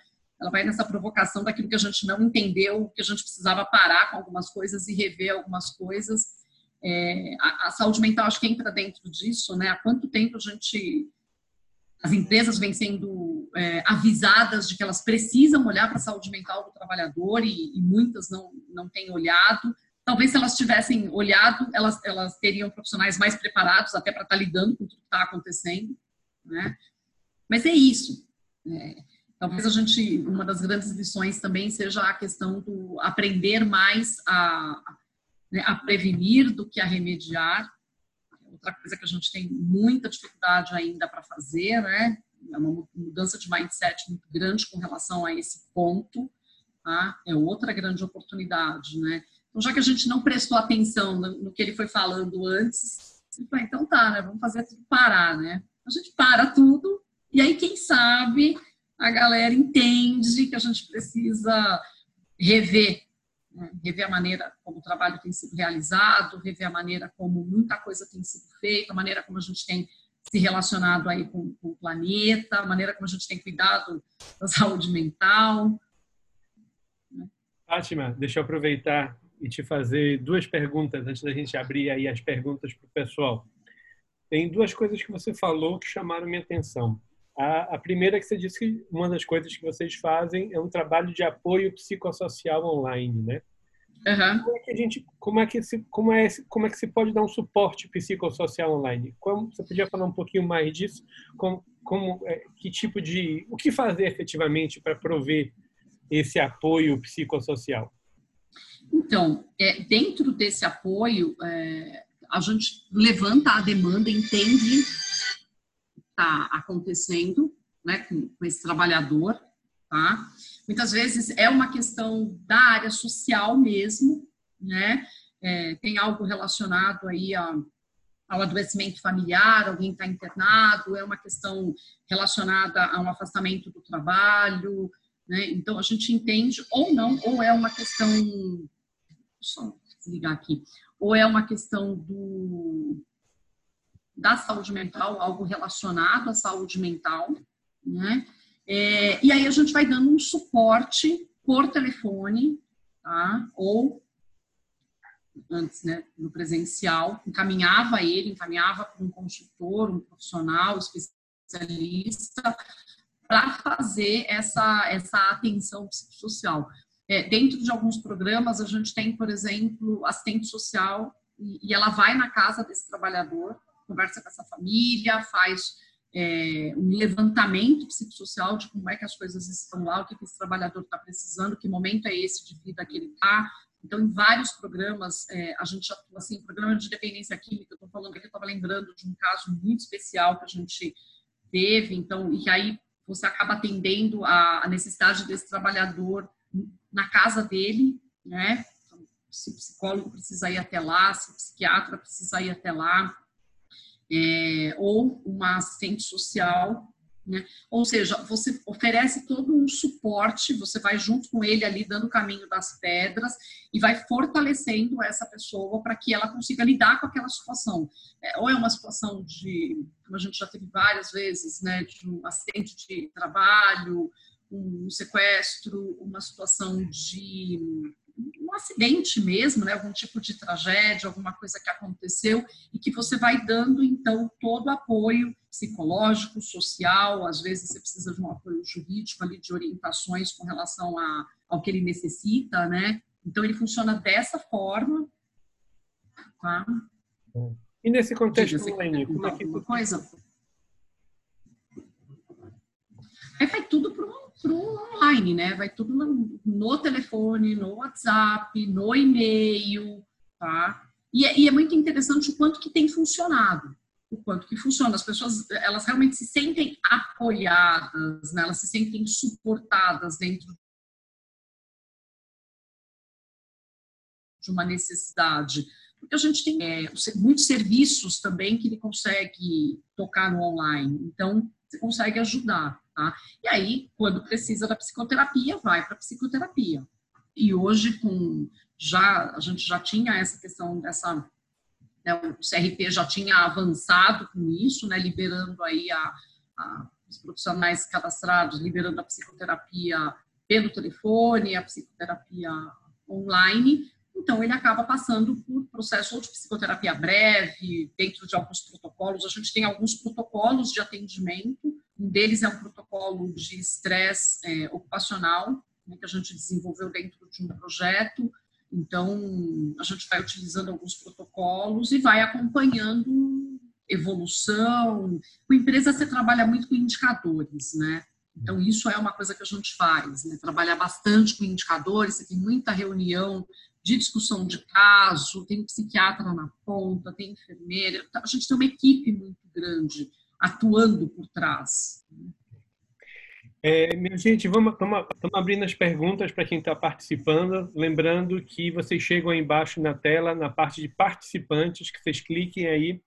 ela vai nessa provocação daquilo que a gente não entendeu, que a gente precisava parar com algumas coisas e rever algumas coisas. É, a, a, saúde mental acho que entra dentro disso, né, há quanto tempo a gente, as empresas vêm sendo é, avisadas de que elas precisam olhar para a saúde mental do trabalhador e, e muitas não, não têm olhado, Talvez se elas tivessem olhado, elas, elas teriam profissionais mais preparados até para estar lidando com tudo que está acontecendo, né? Mas é isso. É, talvez a gente, uma das grandes lições também seja a questão do aprender mais a, né, a prevenir do que a remediar. Outra coisa que a gente tem muita dificuldade ainda para fazer, né? É uma mudança de mindset muito grande com relação a esse ponto. Tá? É outra grande oportunidade, né? Então, já que a gente não prestou atenção no, que ele foi falando antes, então tá, né? Vamos fazer tudo parar, né? A gente para tudo e aí, quem sabe, a galera entende que a gente precisa rever, né? rever a maneira como o trabalho tem sido realizado, rever a maneira como muita coisa tem sido feita, a maneira como a gente tem se relacionado aí com, com o planeta, a maneira como a gente tem cuidado da saúde mental. Fátima, deixa eu aproveitar e te fazer duas perguntas antes da gente abrir aí as perguntas para o pessoal. Tem duas coisas que você falou que chamaram minha atenção. A, a, primeira é que você disse que uma das coisas que vocês fazem é um trabalho de apoio psicossocial online, né? Uhum. Como é que a gente, como é que se, como é, como é que se pode dar um suporte psicossocial online? Como você podia falar um pouquinho mais disso? Como, como é, que tipo de, o que fazer efetivamente para prover esse apoio psicossocial? Então, é, dentro desse apoio, é, a gente levanta a demanda, entende está acontecendo né, com, com, esse trabalhador. Tá? Muitas vezes é uma questão da área social mesmo, né? É, tem algo relacionado aí a, ao adoecimento familiar, alguém está internado, é uma questão relacionada a um afastamento do trabalho, né? Então a gente entende ou não, ou é uma questão só desligar aqui, ou é uma questão do, da saúde mental, algo relacionado à saúde mental, né? É, e aí a gente vai dando um suporte por telefone, tá? Ou antes, né, no presencial, encaminhava ele, encaminhava para um consultor, um profissional, especialista, para fazer essa, essa atenção psicossocial. É, dentro de alguns programas, a gente tem, por exemplo, assistente social, e, e ela vai na casa desse trabalhador, conversa com essa família, faz é, um levantamento psicossocial de como é que as coisas estão lá, o que, que esse trabalhador está precisando, que momento é esse de vida que ele está. Então, em vários programas, é, a gente atua assim, programa de dependência química, eu estou falando aqui, eu estava lembrando de um caso muito especial que a gente teve, então, e aí você acaba atendendo a, a necessidade desse trabalhador na casa dele, né? Se o psicólogo precisa ir até lá, se o psiquiatra precisa ir até lá, é, ou uma assistente social, né? Ou seja, você oferece todo um suporte, você vai junto com ele ali dando o caminho das pedras e vai fortalecendo essa pessoa para que ela consiga lidar com aquela situação. É, ou é uma situação de, como a gente já teve várias vezes, né, de um acidente de trabalho, um sequestro, uma situação de um acidente mesmo, né, algum tipo de tragédia, alguma coisa que aconteceu e que você vai dando então todo o apoio psicológico, social, às vezes você precisa de um apoio jurídico ali de orientações com relação a, ao que ele necessita, né? Então ele funciona dessa forma, tá? E nesse contexto, Diga, como é que coisa? Aí vai tudo para o online, né? Vai tudo no, no, telefone, no WhatsApp, no e-mail, tá? E é, e é, muito interessante o quanto que tem funcionado, o quanto que funciona. As pessoas, elas realmente se sentem apoiadas, né? Elas se sentem suportadas dentro de uma necessidade. Porque a gente tem é, muitos serviços também que ele consegue tocar no online. Então, você consegue ajudar, tá? E aí, quando precisa da psicoterapia, vai para psicoterapia. E hoje, com já a gente já tinha essa questão dessa né, o CRP já tinha avançado com isso, né, liberando aí a, a, os profissionais cadastrados, liberando a psicoterapia pelo telefone, a psicoterapia online. Então, ele acaba passando por processo de psicoterapia breve, dentro de alguns protocolos. A gente tem alguns protocolos de atendimento. Um deles é um protocolo de estresse é, ocupacional, né, que a gente desenvolveu dentro de um projeto. Então, a gente vai utilizando alguns protocolos e vai acompanhando evolução. Com empresa, você trabalha muito com indicadores, né? Então, isso é uma coisa que a gente faz, né? Trabalhar bastante com indicadores, você tem muita reunião de discussão de caso, tem psiquiatra na ponta, tem enfermeira, a gente tem uma equipe muito grande atuando por trás. É, minha gente, vamos, estamos abrindo as perguntas para quem está participando. Lembrando que vocês chegam aí embaixo na tela, na parte de participantes, que vocês cliquem aí,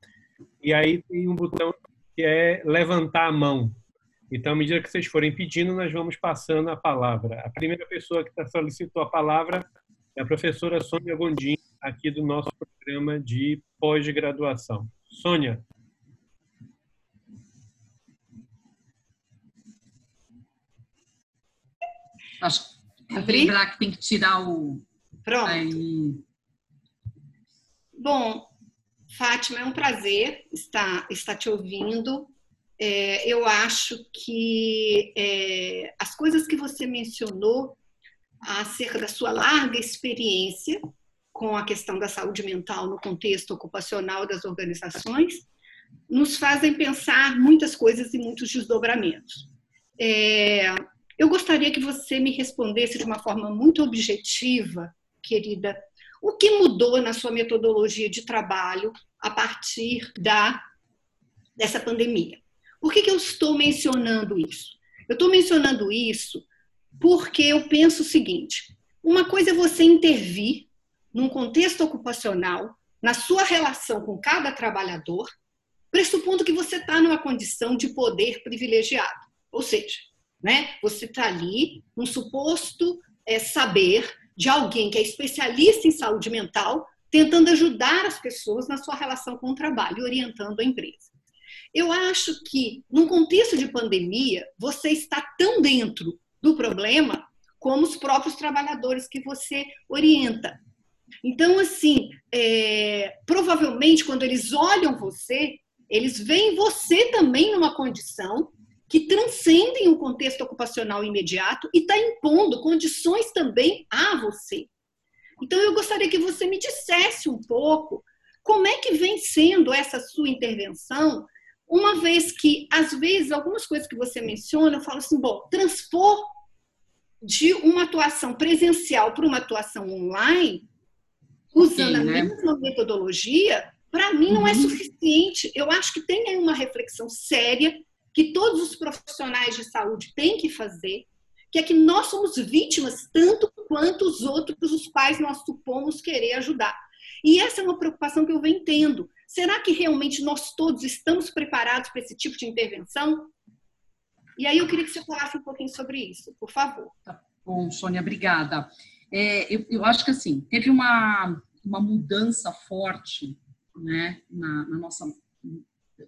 e aí tem um botão que é levantar a mão. Então, à medida que vocês forem pedindo, nós vamos passando a palavra. A primeira pessoa que tá solicitou a palavra é a professora Sônia Gondim, aqui do nosso programa de pós-graduação. Sônia. Acho que lembrar que tem que tirar o. Pronto. Aí. Bom, Fátima, é um prazer estar, estar te ouvindo. É, eu acho que é, as coisas que você mencionou acerca da sua larga experiência com a questão da saúde mental no contexto ocupacional das organizações nos fazem pensar muitas coisas e muitos desdobramentos. É, eu gostaria que você me respondesse de uma forma muito objetiva, querida, o que mudou na sua metodologia de trabalho a partir da dessa pandemia? Por que, que eu estou mencionando isso? Eu estou mencionando isso porque eu penso o seguinte: uma coisa é você intervir num contexto ocupacional, na sua relação com cada trabalhador, pressupondo que você está numa condição de poder privilegiado. Ou seja, né? Você está ali, um suposto é, saber de alguém que é especialista em saúde mental, tentando ajudar as pessoas na sua relação com o trabalho, orientando a empresa. Eu acho que, num contexto de pandemia, você está tão dentro do problema como os próprios trabalhadores que você orienta. Então, assim, é, provavelmente, quando eles olham você, eles veem você também numa condição que transcendem o contexto ocupacional imediato e está impondo condições também a você. Então, eu gostaria que você me dissesse um pouco como é que vem sendo essa sua intervenção, uma vez que, às vezes, algumas coisas que você menciona, eu falo assim, bom, transpor de uma atuação presencial para uma atuação online, usando Sim, né? a mesma metodologia, para mim não é uhum. suficiente. Eu acho que tem aí uma reflexão séria que todos os profissionais de saúde têm que fazer, que é que nós somos vítimas tanto quanto os outros, os quais nós supomos querer ajudar. E essa é uma preocupação que eu venho tendo. Será que realmente nós todos estamos preparados para esse tipo de intervenção? E aí eu queria que você falasse um pouquinho sobre isso, por favor. Tá bom, Sônia, obrigada. É, eu, eu, acho que assim, teve uma, uma mudança forte né, na, na nossa.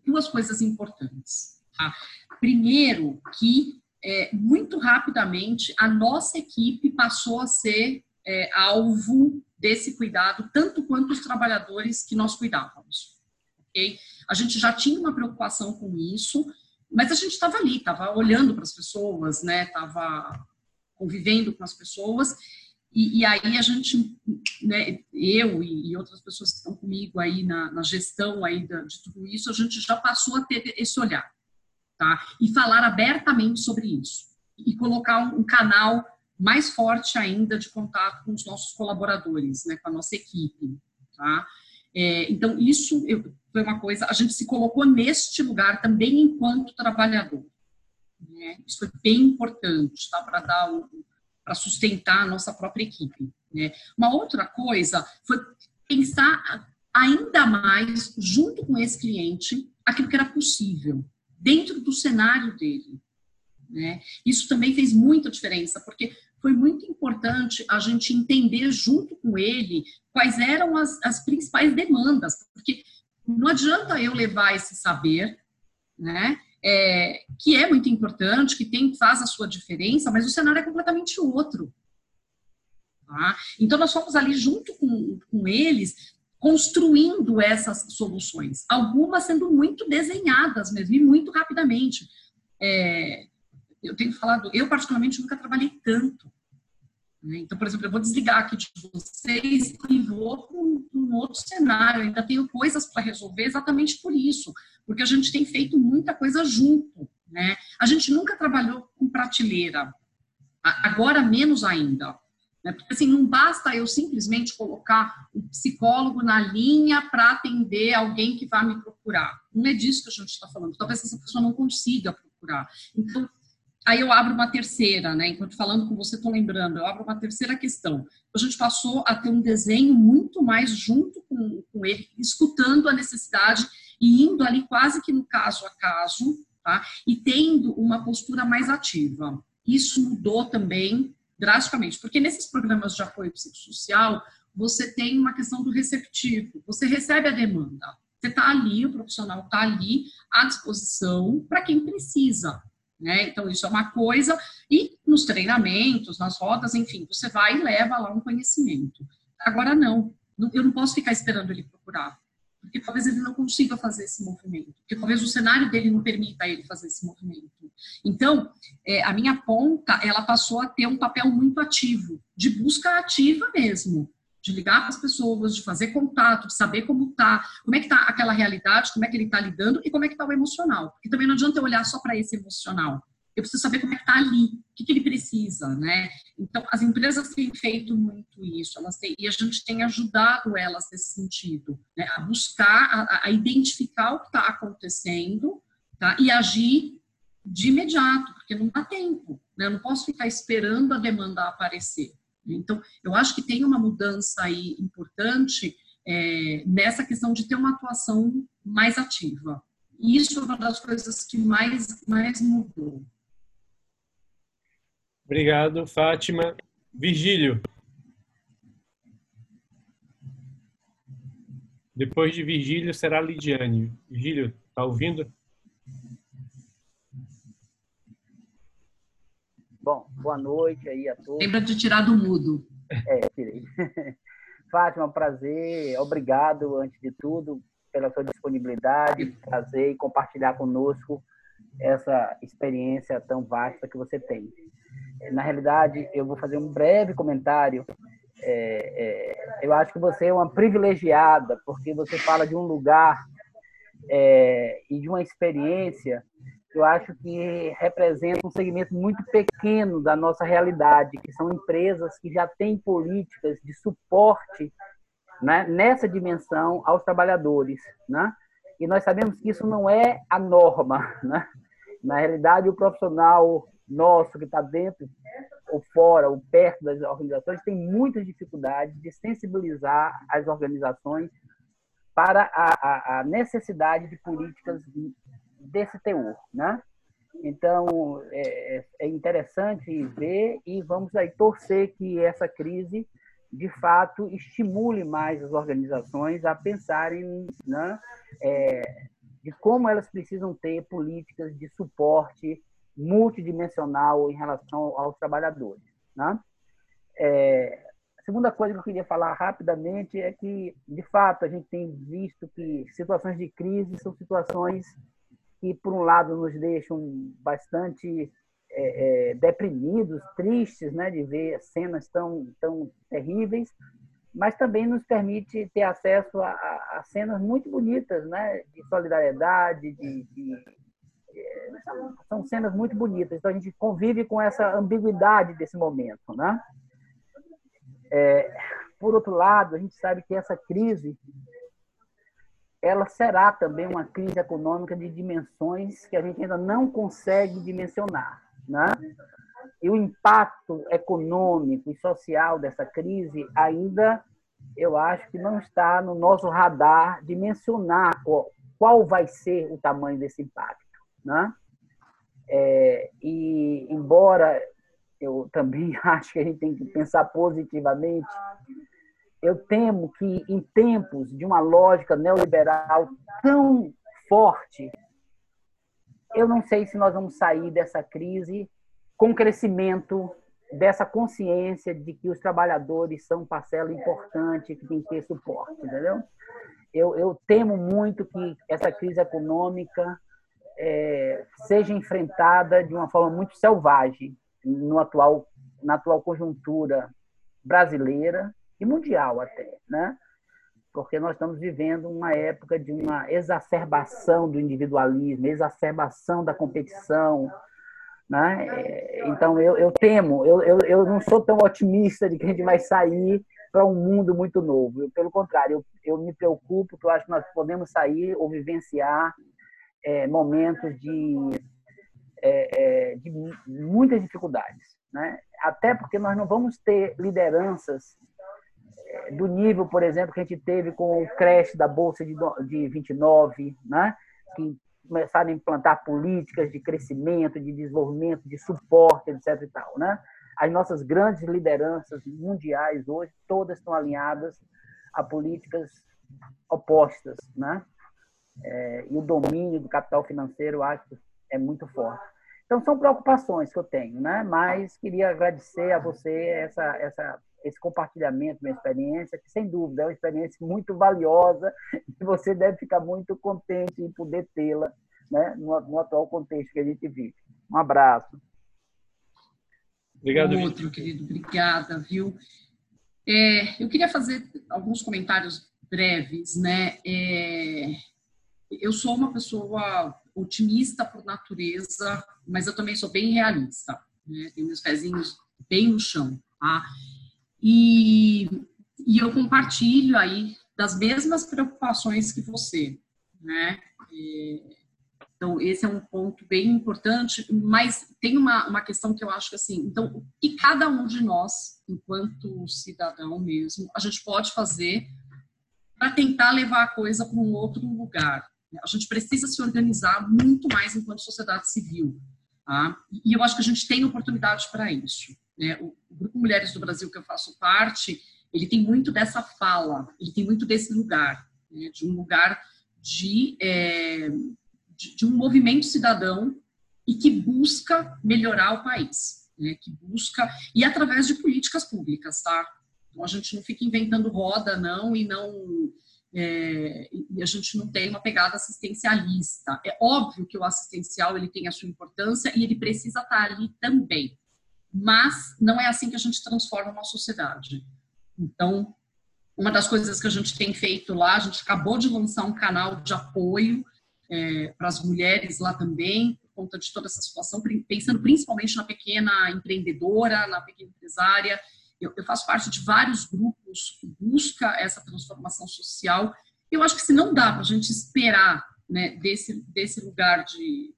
Duas coisas importantes. Tá? Primeiro, que é, muito rapidamente a nossa equipe passou a ser é, alvo desse cuidado, tanto quanto os trabalhadores que nós cuidávamos. Okay? A gente já tinha uma preocupação com isso, mas a gente estava ali, estava olhando para as pessoas, né? Estava convivendo com as pessoas e, e, aí a gente, né, eu e, e, outras pessoas que estão comigo aí na, na gestão aí de, de tudo isso, a gente já passou a ter esse olhar tá? E falar abertamente sobre isso e colocar um, canal mais forte ainda de contato com os nossos colaboradores, né, com a nossa equipe, tá? É, então isso eu, foi uma coisa, a gente se colocou neste lugar também enquanto trabalhador. Né? Isso foi bem importante, tá? Para dar para sustentar a nossa própria equipe. Né? Uma outra coisa foi pensar ainda mais, junto com esse cliente, aquilo que era possível, dentro do cenário dele. Né? Isso também fez muita diferença, porque foi muito importante a gente entender junto com ele quais eram as, as principais demandas, porque não adianta eu levar esse saber, né? É, que é muito importante, que tem faz a sua diferença, mas o cenário é completamente outro. Tá? Então nós fomos ali junto com, com eles construindo essas soluções, algumas sendo muito desenhadas mesmo e muito rapidamente. É, eu tenho falado, eu particularmente nunca trabalhei tanto. Né? Então, por exemplo, eu vou desligar aqui de vocês e vou para um, outro cenário. Ainda tenho coisas para resolver exatamente por isso, porque a gente tem feito muita coisa junto. Né? A gente nunca trabalhou com prateleira, agora menos ainda. Né? Porque assim, não basta eu simplesmente colocar um psicólogo na linha para atender alguém que vai me procurar. Não é disso que a gente está falando. Talvez essa pessoa não consiga procurar. Então, Aí eu abro uma terceira, né? Enquanto falando com você, estou lembrando, eu abro uma terceira questão. A gente passou a ter um desenho muito mais junto com, com ele, escutando a necessidade e indo ali quase que no caso a caso, tá? E tendo uma postura mais ativa. Isso mudou também drasticamente, porque nesses programas de apoio psicossocial, você tem uma questão do receptivo, você recebe a demanda. Você está ali, o profissional está ali à disposição para quem precisa. Né? Então, isso é uma coisa, e nos treinamentos, nas rodas, enfim, você vai e leva lá um conhecimento. Agora, não, eu não posso ficar esperando ele procurar, porque talvez ele não consiga fazer esse movimento, porque talvez o cenário dele não permita ele fazer esse movimento. Então, é, a minha ponta, ela passou a ter um papel muito ativo, de busca ativa mesmo, de ligar para as pessoas, de fazer contato, de saber como tá, como é que tá aquela realidade, como é que ele está lidando e como é que está o emocional. Porque também não adianta eu olhar só para esse emocional. Eu preciso saber como é que está ali, o que, que, ele precisa, né? Então, as empresas têm feito muito isso, elas têm, e a gente tem ajudado elas nesse sentido, né? a buscar, a, a identificar o que está acontecendo, tá? E agir de imediato, porque não dá tempo, né? Eu não posso ficar esperando a demanda aparecer. Então, eu acho que tem uma mudança aí importante é, nessa questão de ter uma atuação mais ativa. E isso é uma das coisas que mais, mais mudou. Obrigado, Fátima. Virgílio. Depois de Virgílio será Lidiane. Virgílio, está ouvindo? Bom, boa noite aí a todos. Lembra de tirar do mudo. É, tirei. Fátima, prazer. Obrigado, antes de tudo, pela sua disponibilidade, trazer e compartilhar conosco essa experiência tão vasta que você tem. Na realidade, eu vou fazer um breve comentário. É, é, eu acho que você é uma privilegiada, porque você fala de um lugar é, e de uma experiência eu acho que representa um segmento muito pequeno da nossa realidade, que são empresas que já têm políticas de suporte né, nessa dimensão aos trabalhadores. Né? E nós sabemos que isso não é a norma. Né? Na realidade, o profissional nosso que está dentro ou fora ou perto das organizações tem muitas dificuldades de sensibilizar as organizações para a, a, a necessidade de políticas desse teor, né? Então, é, é interessante ver e vamos aí torcer que essa crise, de fato, estimule mais as organizações a pensarem né, é, de como elas precisam ter políticas de suporte multidimensional em relação aos trabalhadores. Né? É, a segunda coisa que eu queria falar rapidamente é que, de fato, a gente tem visto que situações de crise são situações que, por um lado, nos deixam bastante é, é, deprimidos, tristes, né, de ver cenas tão, tão terríveis, mas também nos permite ter acesso a, a cenas muito bonitas, né, de solidariedade, de, de é, são cenas muito bonitas. Então a gente convive com essa ambiguidade desse momento, né? É, por outro lado, a gente sabe que essa crise ela será também uma crise econômica de dimensões que a gente ainda não consegue dimensionar. Né? E o impacto econômico e social dessa crise ainda eu acho que não está no nosso radar de mencionar qual, qual vai ser o tamanho desse impacto. Né? É, e, embora eu também acho que a gente tem que pensar positivamente, eu temo que em tempos de uma lógica neoliberal tão forte, eu não sei se nós vamos sair dessa crise com crescimento dessa consciência de que os trabalhadores são parcela importante que tem que ter suporte, entendeu? Eu, eu temo muito que essa crise econômica é, seja enfrentada de uma forma muito selvagem no atual, na atual conjuntura brasileira e mundial até, né? Porque nós estamos vivendo uma época de uma exacerbação do individualismo, exacerbação da competição, né? É, então eu, eu temo, eu, eu, eu não sou tão otimista de que a gente vai sair para um mundo muito novo. Pelo contrário, eu, eu me preocupo, porque eu acho que nós podemos sair ou vivenciar é, momentos de, é, é, de muitas dificuldades. Né? Até porque nós não vamos ter lideranças do nível, por exemplo, que a gente teve com o creche da Bolsa de, de 29, né? que começaram a implantar políticas de crescimento, de desenvolvimento, de suporte, etc. E tal, né? As nossas grandes lideranças mundiais hoje, todas estão alinhadas a políticas opostas, né? É, e o domínio do capital financeiro, acho, é muito forte. Então, são preocupações que eu tenho, né? Mas queria agradecer a você essa, essa, esse compartilhamento, minha experiência, que sem dúvida é uma experiência muito valiosa e você deve ficar muito contente em poder tê-la né? no, no atual contexto que a gente vive. Um abraço. Obrigado. Outro, querido. Obrigada, viu? É, eu queria fazer alguns comentários breves, né? É, eu sou uma pessoa otimista por natureza, mas eu também sou bem realista. Né? Tenho meus pezinhos bem no chão, tá? E, e eu compartilho aí das mesmas preocupações que você, né? Então, esse é um ponto bem importante, mas tem uma, uma questão que eu acho que assim, então, o que cada um de nós, enquanto cidadão mesmo, a gente pode fazer para tentar levar a coisa para um outro lugar. A gente precisa se organizar muito mais enquanto sociedade civil. Tá? E eu acho que a gente tem oportunidade para isso. Né? O Grupo Mulheres do Brasil, que eu faço parte, ele tem muito dessa fala, ele tem muito desse lugar, né? de um lugar de é, de, de um movimento cidadão e que busca melhorar o país, né? que busca, e através de políticas públicas, tá? Então, a gente não fica inventando roda, não, e não. É, e a gente não tem uma pegada assistencialista. É óbvio que o assistencial ele tem a sua importância e ele precisa estar ali também, mas não é assim que a gente transforma uma sociedade. Então, uma das coisas que a gente tem feito lá, a gente acabou de lançar um canal de apoio é, para as mulheres lá também, por conta de toda essa situação, pensando principalmente na pequena empreendedora, na pequena empresária. Eu, eu faço parte de vários grupos que busca essa transformação social. Eu acho que se não dá para a gente esperar né, desse, desse lugar de,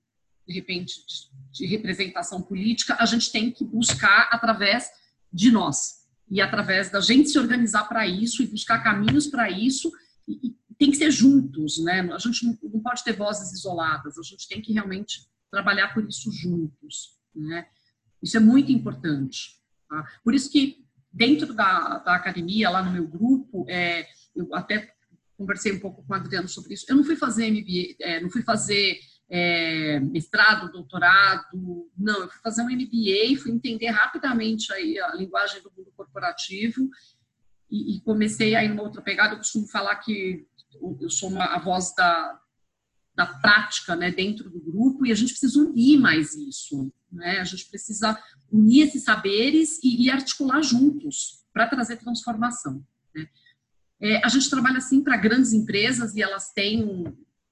de repente, de, de representação política, a gente tem que buscar através de nós e através da gente se organizar para isso e buscar caminhos para isso e, tem que ser juntos, né? A gente não pode ter vozes isoladas, a gente tem que realmente trabalhar por isso juntos, né? Isso é muito importante. Tá? Por isso que dentro da, da academia, lá no meu grupo, é, eu até conversei um pouco com o Adriano sobre isso. Eu não fui fazer MBA, é, não fui fazer é, mestrado, doutorado, não, eu fui fazer um MBA, fui entender rapidamente aí a linguagem do mundo corporativo e, e comecei aí numa outra pegada. Eu costumo falar que eu sou uma, a voz da, da prática né, dentro do grupo e a gente precisa unir mais isso. Né? A gente precisa unir esses saberes e, e articular juntos para trazer transformação. Né? É, a gente trabalha assim para grandes empresas e elas têm,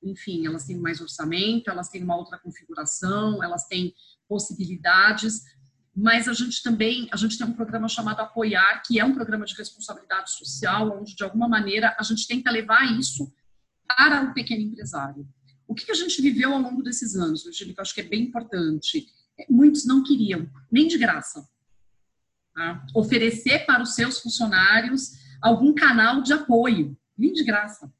enfim, elas têm mais orçamento, elas têm uma outra configuração, elas têm possibilidades, mas a gente também, a gente tem um programa chamado Apoiar, que é um programa de responsabilidade social, onde de alguma maneira a gente tenta levar isso para o pequeno empresário. O que a gente viveu ao longo desses anos, Virginia, que eu acho que é bem importante, é, muitos não queriam, nem de graça, tá? oferecer para os seus funcionários algum canal de apoio, nem de graça.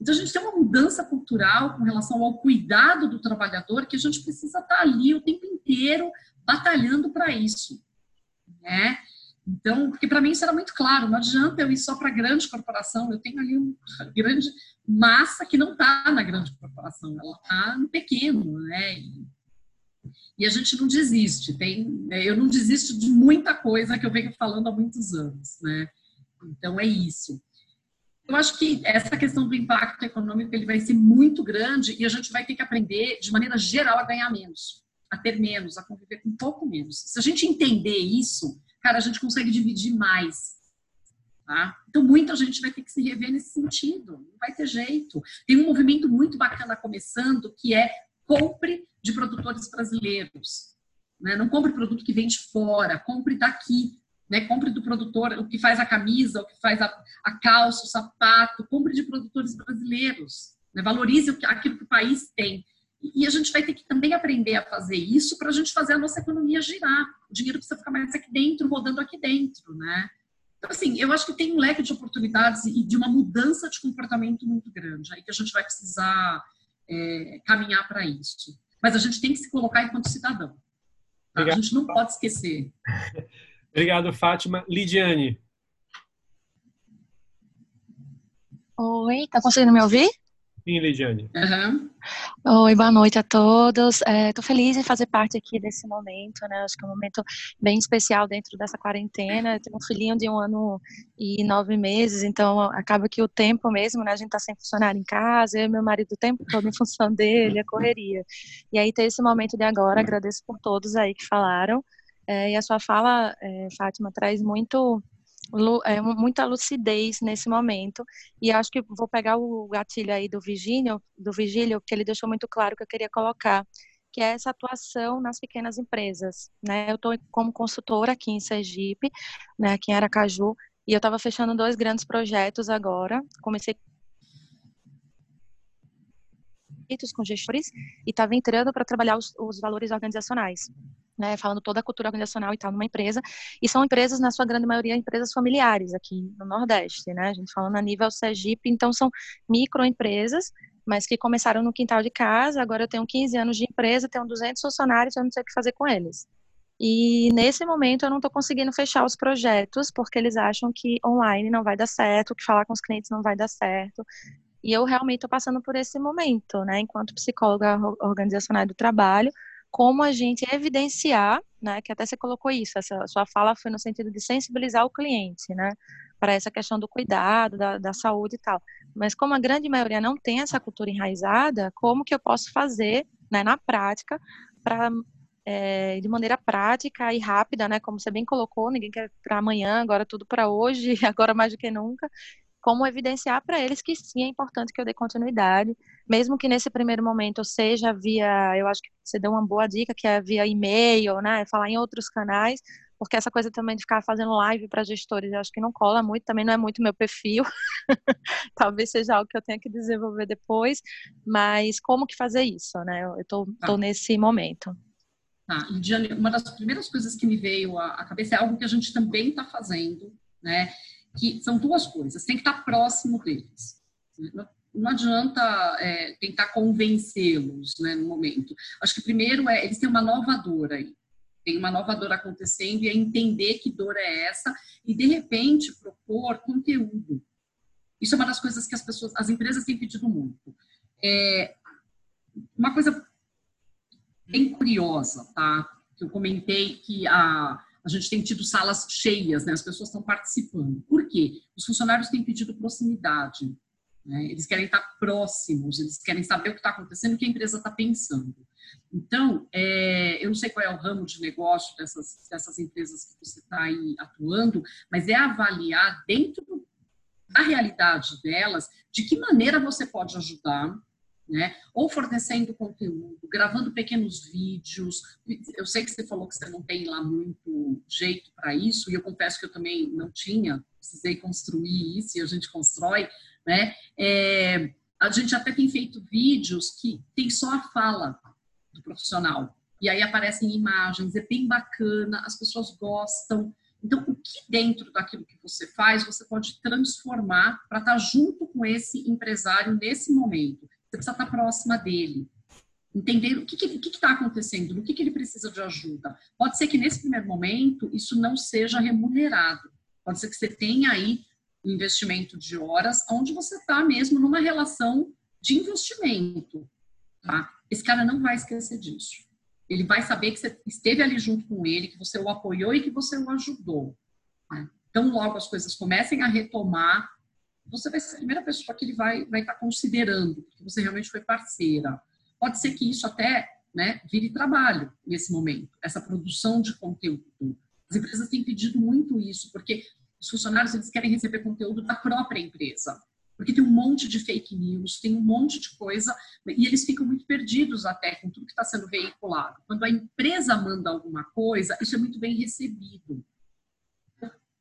Então, a gente tem uma mudança cultural com relação ao cuidado do trabalhador que a gente precisa estar ali o tempo inteiro batalhando para isso. Né? Então, porque para mim isso era muito claro, não adianta eu ir só para a grande corporação, eu tenho ali uma grande massa que não está na grande corporação, ela está no pequeno, né? E, e, a gente não desiste, tem, né? eu não desisto de muita coisa que eu venho falando há muitos anos, né? Então é isso. Eu acho que essa questão do impacto econômico ele vai ser muito grande e a gente vai ter que aprender de maneira geral a ganhar menos, a ter menos, a conviver com um pouco menos. Se a gente entender isso, cara, a gente consegue dividir mais. Tá? Então, muita gente vai ter que se rever nesse sentido. Não vai ter jeito. Tem um movimento muito bacana começando que é compre de produtores brasileiros. Né? Não compre produto que vem de fora, compre daqui. Né? Compre do produtor, o que faz a camisa, o que faz a, a calça, o sapato. Compre de produtores brasileiros. Né? Valorize aquilo que o país tem. E a gente vai ter que também aprender a fazer isso para a gente fazer a nossa economia girar. O dinheiro precisa ficar mais aqui dentro, rodando aqui dentro, né? Então, assim, eu acho que tem um leque de oportunidades e de uma mudança de comportamento muito grande, aí que a gente vai precisar é, caminhar para isso. Mas a gente tem que se colocar enquanto cidadão. Tá? A gente não pode esquecer. Obrigado, Fátima. Lidiane. Oi, tá conseguindo me ouvir? Sim, Lidiane. Uhum. Oi, boa noite a todos. Estou é, feliz em fazer parte aqui desse momento, né? Acho que é um momento bem especial dentro dessa quarentena. Eu tenho um filhinho de um ano e nove meses, então acaba que o tempo mesmo, né? A gente está sem funcionário em casa, eu e meu marido o tempo todo em função dele, a correria. E aí ter esse momento de agora, agradeço por todos aí que falaram. É, e a sua fala, é, Fátima, traz muito é, muita lucidez nesse momento. E acho que vou pegar o gatilho aí do Vigílio, do Vigílio, que ele deixou muito claro que eu queria colocar, que é essa atuação nas pequenas empresas. Né? Eu estou como consultora aqui em Sergipe, né, aqui em Aracaju, e eu estava fechando dois grandes projetos agora. Comecei com gestores e estava entrando para trabalhar os, os valores organizacionais né, falando toda a cultura organizacional e tal numa empresa, e são empresas, na sua grande maioria, empresas familiares aqui no Nordeste, né, a gente falando a nível Sergipe, então são microempresas, mas que começaram no quintal de casa, agora eu tenho 15 anos de empresa, tenho 200 funcionários, eu não sei o que fazer com eles. E nesse momento eu não estou conseguindo fechar os projetos, porque eles acham que online não vai dar certo, que falar com os clientes não vai dar certo. E eu realmente estou passando por esse momento, né, enquanto psicóloga organizacional do trabalho, como a gente evidenciar, né, que até você colocou isso, essa sua fala foi no sentido de sensibilizar o cliente, né, para essa questão do cuidado, da, da saúde e tal. Mas como a grande maioria não tem essa cultura enraizada, como que eu posso fazer, né, na prática, para é, de maneira prática e rápida, né, como você bem colocou, ninguém quer para amanhã, agora tudo para hoje, agora mais do que nunca, como evidenciar para eles que sim é importante que eu dê continuidade, mesmo que nesse primeiro momento seja via, eu acho que você deu uma boa dica, que é via e-mail, né, falar em outros canais, porque essa coisa também de ficar fazendo live para gestores, eu acho que não cola muito, também não é muito meu perfil, talvez seja algo que eu tenha que desenvolver depois, mas como que fazer isso, né, eu estou tá. nesse momento. Tá, e Diane, uma das primeiras coisas que me veio à cabeça é algo que a gente também está fazendo, né, que são duas coisas, tem que estar próximo deles. Não adianta é, tentar convencê-los né, no momento. Acho que primeiro é, eles têm uma nova dor aí. Tem uma nova dor acontecendo e é entender que dor é essa e, de repente, propor conteúdo. Isso é uma das coisas que as pessoas, as empresas têm pedido muito. É, uma coisa bem curiosa, tá? Que eu comentei que a, a gente tem tido salas cheias, né? as pessoas estão participando. Por quê? Os funcionários têm pedido proximidade. Né? Eles querem estar próximos, eles querem saber o que está acontecendo, o que a empresa está pensando. Então, é, eu não sei qual é o ramo de negócio dessas, dessas empresas que você está aí atuando, mas é avaliar dentro da realidade delas de que maneira você pode ajudar né? Ou fornecendo conteúdo, gravando pequenos vídeos. Eu sei que você falou que você não tem lá muito jeito para isso, e eu confesso que eu também não tinha, precisei construir isso e a gente constrói, né? É, a gente até tem feito vídeos que tem só a fala do profissional. E aí aparecem imagens, é bem bacana, as pessoas gostam. Então, o que dentro daquilo que você faz, você pode transformar para estar tá junto com esse empresário nesse momento. Você precisa estar tá próxima dele. Entender o que está acontecendo, no que, que ele precisa de ajuda. Pode ser que nesse primeiro momento isso não seja remunerado. Pode ser que você tenha aí um investimento de horas, onde você está mesmo numa relação de investimento. Tá? Esse cara não vai esquecer disso. Ele vai saber que você esteve ali junto com ele, que você o apoiou e que você o ajudou. Né? Então, logo as coisas comecem a retomar, você vai ser a primeira pessoa que ele vai, vai estar considerando, porque você realmente foi parceira. Pode ser que isso até né, vire trabalho nesse momento, essa produção de conteúdo. As empresas têm pedido muito isso, porque os funcionários eles querem receber conteúdo da própria empresa porque tem um monte de fake news, tem um monte de coisa, e eles ficam muito perdidos até com tudo que está sendo veiculado. Quando a empresa manda alguma coisa, isso é muito bem recebido.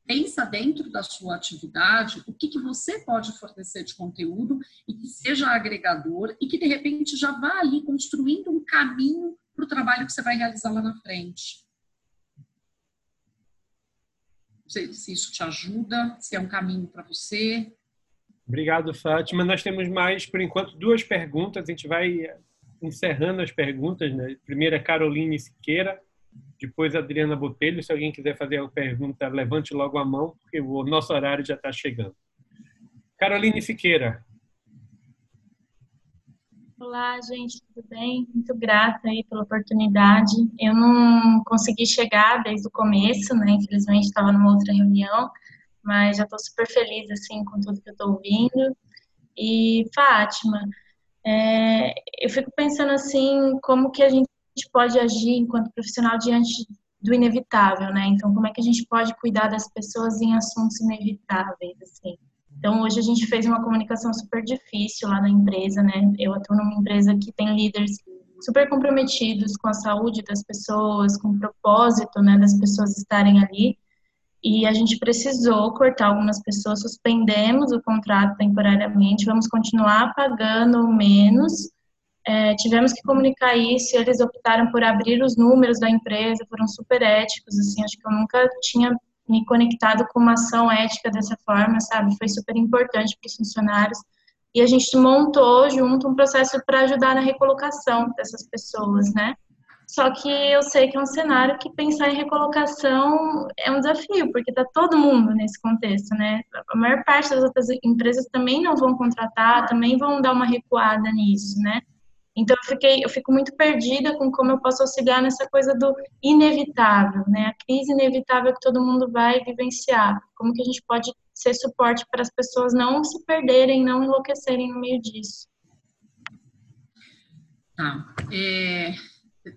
Pensa dentro da sua atividade o que, que você pode fornecer de conteúdo e que seja agregador e que de repente já vá ali construindo um caminho para o trabalho que você vai realizar lá na frente. Não sei se isso te ajuda, se é um caminho para você. Obrigado, Fátima. Nós temos mais, por enquanto, duas perguntas. A gente vai encerrando as perguntas. Né? Primeiro é Caroline Siqueira, depois Adriana Botelho. Se alguém quiser fazer uma pergunta, levante logo a mão, porque o nosso horário já está chegando. Caroline Siqueira. Olá, gente, tudo bem? Muito grata aí pela oportunidade. Eu não consegui chegar desde o começo, né? Infelizmente estava numa outra reunião, mas já estou super feliz assim com tudo que eu estou ouvindo. E Fátima, é, eu fico pensando assim, como que a gente pode agir enquanto profissional diante do inevitável, né? Então, como é que a gente pode cuidar das pessoas em assuntos inevitáveis, assim? Então, hoje a gente fez uma comunicação super difícil lá na empresa, né? Eu atuo numa empresa que tem líderes super comprometidos com a saúde das pessoas, com o propósito, né, das pessoas estarem ali e a gente precisou cortar algumas pessoas, suspendemos o contrato temporariamente, vamos continuar pagando menos. É, tivemos que comunicar isso, eles optaram por abrir os números da empresa, foram super éticos, assim, acho que eu nunca tinha me conectado com uma ação ética dessa forma, sabe? Foi super importante para os funcionários. E a gente montou junto um processo para ajudar na recolocação dessas pessoas, né? Só que eu sei que é um cenário que pensar em recolocação é um desafio, porque está todo mundo nesse contexto, né? A maior parte das outras empresas também não vão contratar, também vão dar uma recuada nisso, né? Então eu fiquei, eu fico muito perdida com como eu posso auxiliar nessa coisa do inevitável, né? A crise inevitável que todo mundo vai vivenciar. Como que a gente pode ser suporte para as pessoas não se perderem, não enlouquecerem no meio disso? Tá. É,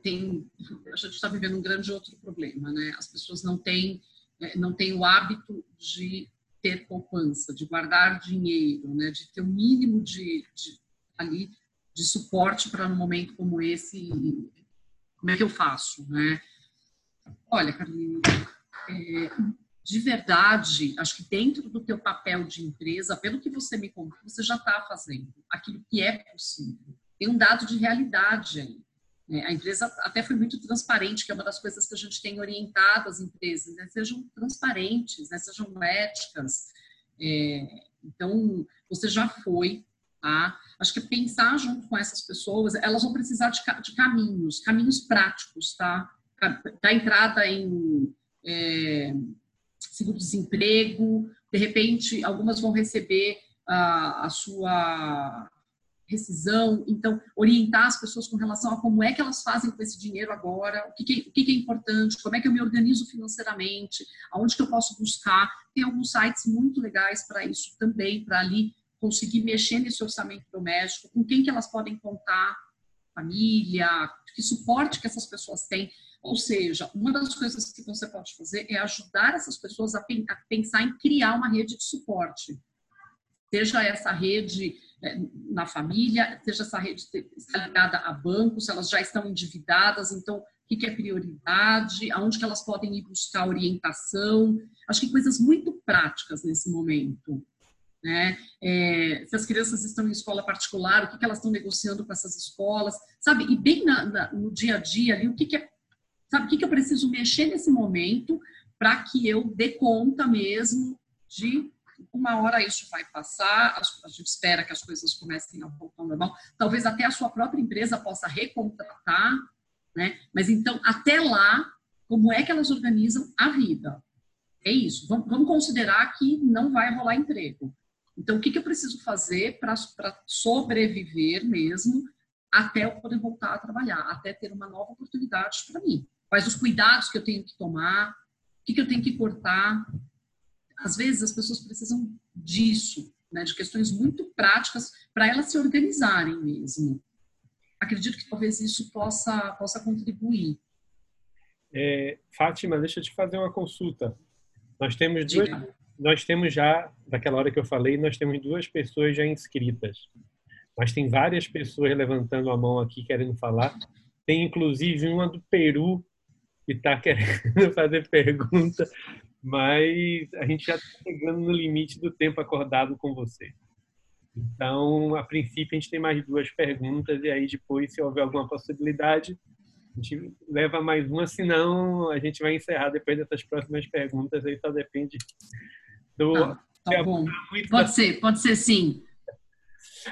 tem, a gente está vivendo um grande outro problema, né? As pessoas não têm, é, não têm o hábito de ter poupança, de guardar dinheiro, né? De ter o mínimo de, de, ali de suporte para num momento como esse, como é que eu faço, né? Olha, Carolina, é, de verdade, acho que dentro do teu papel de empresa, pelo que você me contou, você já está fazendo aquilo que é possível. Tem um dado de realidade aí. É, a empresa até foi muito transparente, que é uma das coisas que a gente tem orientado as empresas, né? sejam transparentes, né? sejam éticas. É, então, você já foi, tá? Acho que pensar junto com essas pessoas, elas vão precisar de, de caminhos, caminhos práticos, tá? Da entrada em é, seguro-desemprego, de repente, algumas vão receber a, a sua rescisão, então orientar as pessoas com relação a como é que elas fazem com esse dinheiro agora, o que, que, o que, é importante, como é que eu me organizo financeiramente, aonde que eu posso buscar. Tem alguns sites muito legais para isso também, para ali conseguir mexer nesse orçamento doméstico, com quem que elas podem contar, família, que suporte que essas pessoas têm. Ou seja, uma das coisas que você pode fazer é ajudar essas pessoas a, pensar em criar uma rede de suporte. Seja essa rede é, na família, seja essa rede ligada a bancos, elas já estão endividadas, então o que é prioridade, aonde que elas podem ir buscar orientação. Acho que coisas muito práticas nesse momento. Né? É, se as crianças estão em escola particular, o que, que elas estão negociando com essas escolas, sabe? E bem na, na, no dia a dia ali, o que, que é, sabe? O que, que eu preciso mexer nesse momento para que eu dê conta mesmo de uma hora isso vai passar, a gente espera que as coisas comecem a voltar ao normal, talvez até a sua própria empresa possa recontratar, né? Mas então, até lá, como é que elas organizam a vida? É isso. Vamos considerar que não vai rolar emprego. Então, o que, eu preciso fazer para sobreviver mesmo até eu poder voltar a trabalhar, até ter uma nova oportunidade para mim? Quais os cuidados que eu tenho que tomar? O que, eu tenho que cortar? Às vezes, as pessoas precisam disso, né, de questões muito práticas para elas se organizarem mesmo. Acredito que talvez isso possa, possa contribuir. É, Fátima, deixa eu te fazer uma consulta. Nós temos duas, nós temos já, daquela hora que eu falei, nós temos duas pessoas já inscritas. Mas tem várias pessoas levantando a mão aqui querendo falar. Tem inclusive uma do Peru que está querendo fazer pergunta, mas a gente já está chegando no limite do tempo acordado com você. Então, a princípio, a gente tem mais duas perguntas, e aí depois, se houver alguma possibilidade, a gente leva mais uma, senão a gente vai encerrar depois dessas próximas perguntas, aí só depende do. Ah, tá bom. Pode da... ser, pode ser sim.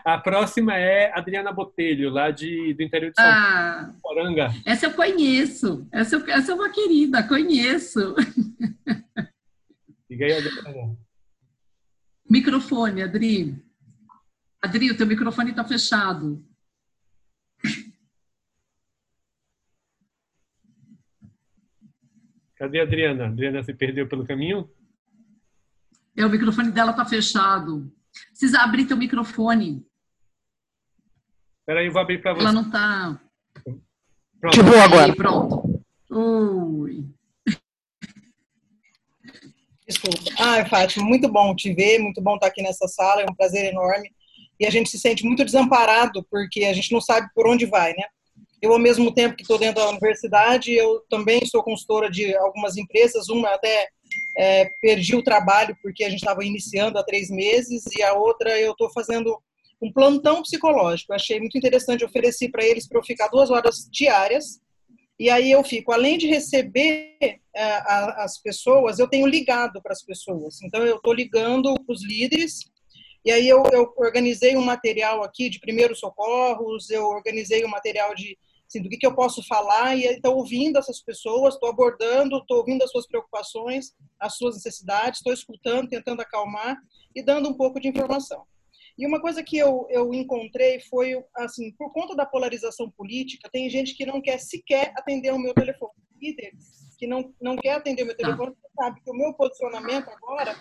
A próxima é Adriana Botelho, lá de, do interior de São ah, Paulo, Essa eu conheço. Essa, essa é uma querida, conheço. Diga aí, Adriana. Microfone, Adri. Adri, o teu microfone está fechado. Cadê a Adriana? A Adriana se perdeu pelo caminho? É, o microfone dela está fechado. Precisa abrir teu microfone. Espera aí, eu vou abrir para você. Ela não está. Pronto. Tipo agora. Aí, pronto. Ui. Desculpa. Ah, Fátima, muito bom te ver, muito bom estar aqui nessa sala, é um prazer enorme. E a gente se sente muito desamparado, porque a gente não sabe por onde vai, né? Eu, ao mesmo tempo que estou dentro da universidade, eu também sou consultora de algumas empresas, uma até é, perdi o trabalho porque a gente estava iniciando há três meses, e a outra eu estou fazendo um plantão psicológico. Achei muito interessante, ofereci para eles para eu ficar duas horas diárias, e aí eu fico, além de receber é, as pessoas, eu tenho ligado para as pessoas. Então eu estou ligando para os líderes, e aí eu, eu organizei um material aqui de primeiros socorros, eu organizei um material de assim, do que, que eu posso falar, e estou ouvindo essas pessoas, estou abordando, estou ouvindo as suas preocupações, as suas necessidades, estou escutando, tentando acalmar e dando um pouco de informação. E uma coisa que eu, eu encontrei foi, assim, por conta da polarização política, tem gente que não quer sequer atender o meu telefone. Líderes que não, não quer atender o meu telefone, ah. sabe que o meu posicionamento agora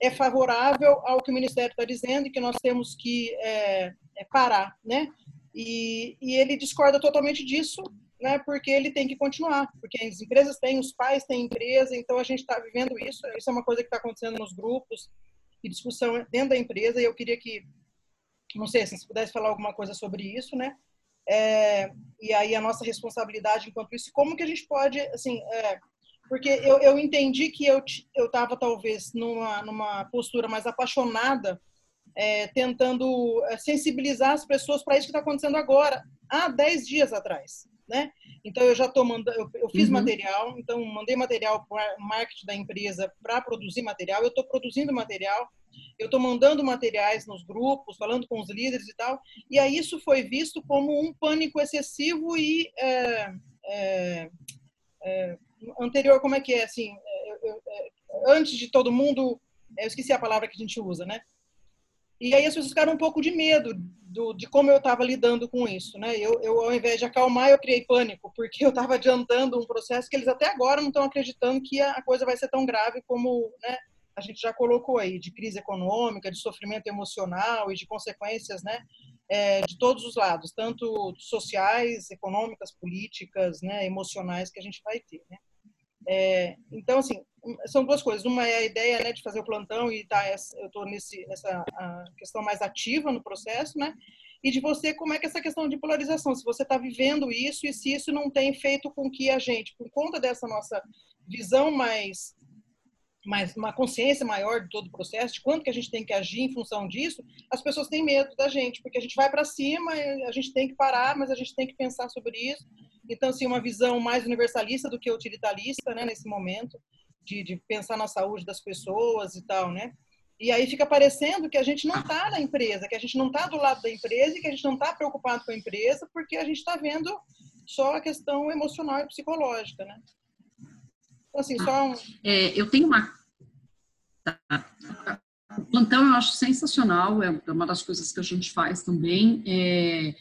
é favorável ao que o Ministério está dizendo e que nós temos que é, é parar, né? E, e ele discorda totalmente disso, né, porque ele tem que continuar, porque as empresas têm, os pais têm empresa, então a gente está vivendo isso. Isso é uma coisa que está acontecendo nos grupos e discussão dentro da empresa. E eu queria que, não sei se você pudesse falar alguma coisa sobre isso, né? É, e aí a nossa responsabilidade enquanto isso, como que a gente pode, assim, é, porque eu, eu entendi que eu eu estava talvez numa numa postura mais apaixonada é, tentando é, sensibilizar as pessoas para isso que está acontecendo agora, há 10 dias atrás. Né? Então eu já estou mandando, eu, eu, fiz uhum. material, então mandei material para o marketing da empresa para produzir material, eu estou produzindo material, eu estou mandando materiais nos grupos, falando com os líderes e tal, e aí isso foi visto como um pânico excessivo e é, é, é anterior, como é que é assim, é, é, antes de todo mundo, eu esqueci a palavra que a gente usa, né? E aí as pessoas ficaram um pouco de medo do, de como eu estava lidando com isso, né? Eu, eu, ao invés de acalmar, eu criei pânico, porque eu estava adiantando um processo que eles até agora não estão acreditando que a coisa vai ser tão grave como né, a gente já colocou aí, de crise econômica, de sofrimento emocional e de consequências, né? É, de todos os lados, tanto sociais, econômicas, políticas, né, emocionais que a gente vai ter, né? É, então, assim, são duas coisas. Uma é a ideia né, de fazer o plantão e tá, eu estou nessa questão mais ativa no processo, né? E de você, como é que essa questão de polarização, se você está vivendo isso e se isso não tem feito com que a gente, por conta dessa nossa visão mais mais uma consciência maior de todo o processo, de quanto que a gente tem que agir em função disso, as pessoas têm medo da gente, porque a gente vai para cima, a gente tem que parar, mas a gente tem que pensar sobre isso. Então, assim, uma visão mais universalista do que utilitarista, né, nesse momento. de, de pensar na saúde das pessoas e tal, né? E aí fica parecendo que a gente não está na empresa, que a gente não está do lado da empresa e que a gente não está preocupado com a empresa, porque a gente está vendo só a questão emocional e psicológica, né? Então, assim, só um... É, eu tenho uma... O plantão eu acho sensacional, é uma das coisas que a gente faz também. É,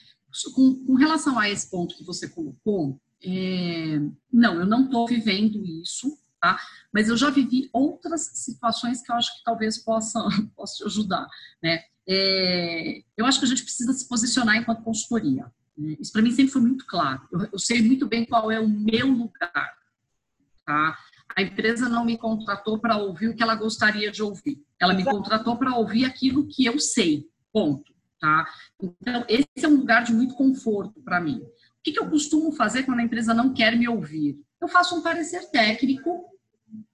com, com, relação a esse ponto que você colocou, é, não, eu não estou vivendo isso, tá? Mas eu já vivi outras situações que eu acho que talvez possa, possa te ajudar, né? É, eu acho que a gente precisa se posicionar enquanto consultoria. Né? Isso para mim sempre foi muito claro. Eu, eu, sei muito bem qual é o meu lugar, tá? A empresa não me contratou para ouvir o que ela gostaria de ouvir. Ela me contratou para ouvir aquilo que eu sei. Ponto, tá? Então esse é um lugar de muito conforto para mim. O que, que eu costumo fazer quando a empresa não quer me ouvir? Eu faço um parecer técnico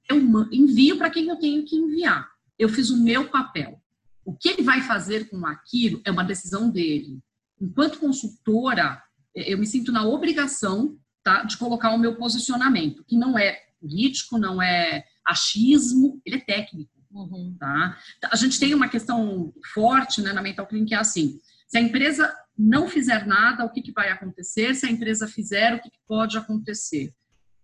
eu envio para quem eu tenho que enviar. Eu fiz o meu papel. O que ele vai fazer com aquilo é uma decisão dele. Enquanto consultora, eu me sinto na obrigação tá, de colocar o meu posicionamento, que não é político, não é achismo, ele é técnico. Uhum. Tá? A gente tem uma questão forte né, na Mental Clean que é assim: se a empresa não fizer nada, o que, que vai acontecer? Se a empresa fizer, o que, que pode acontecer?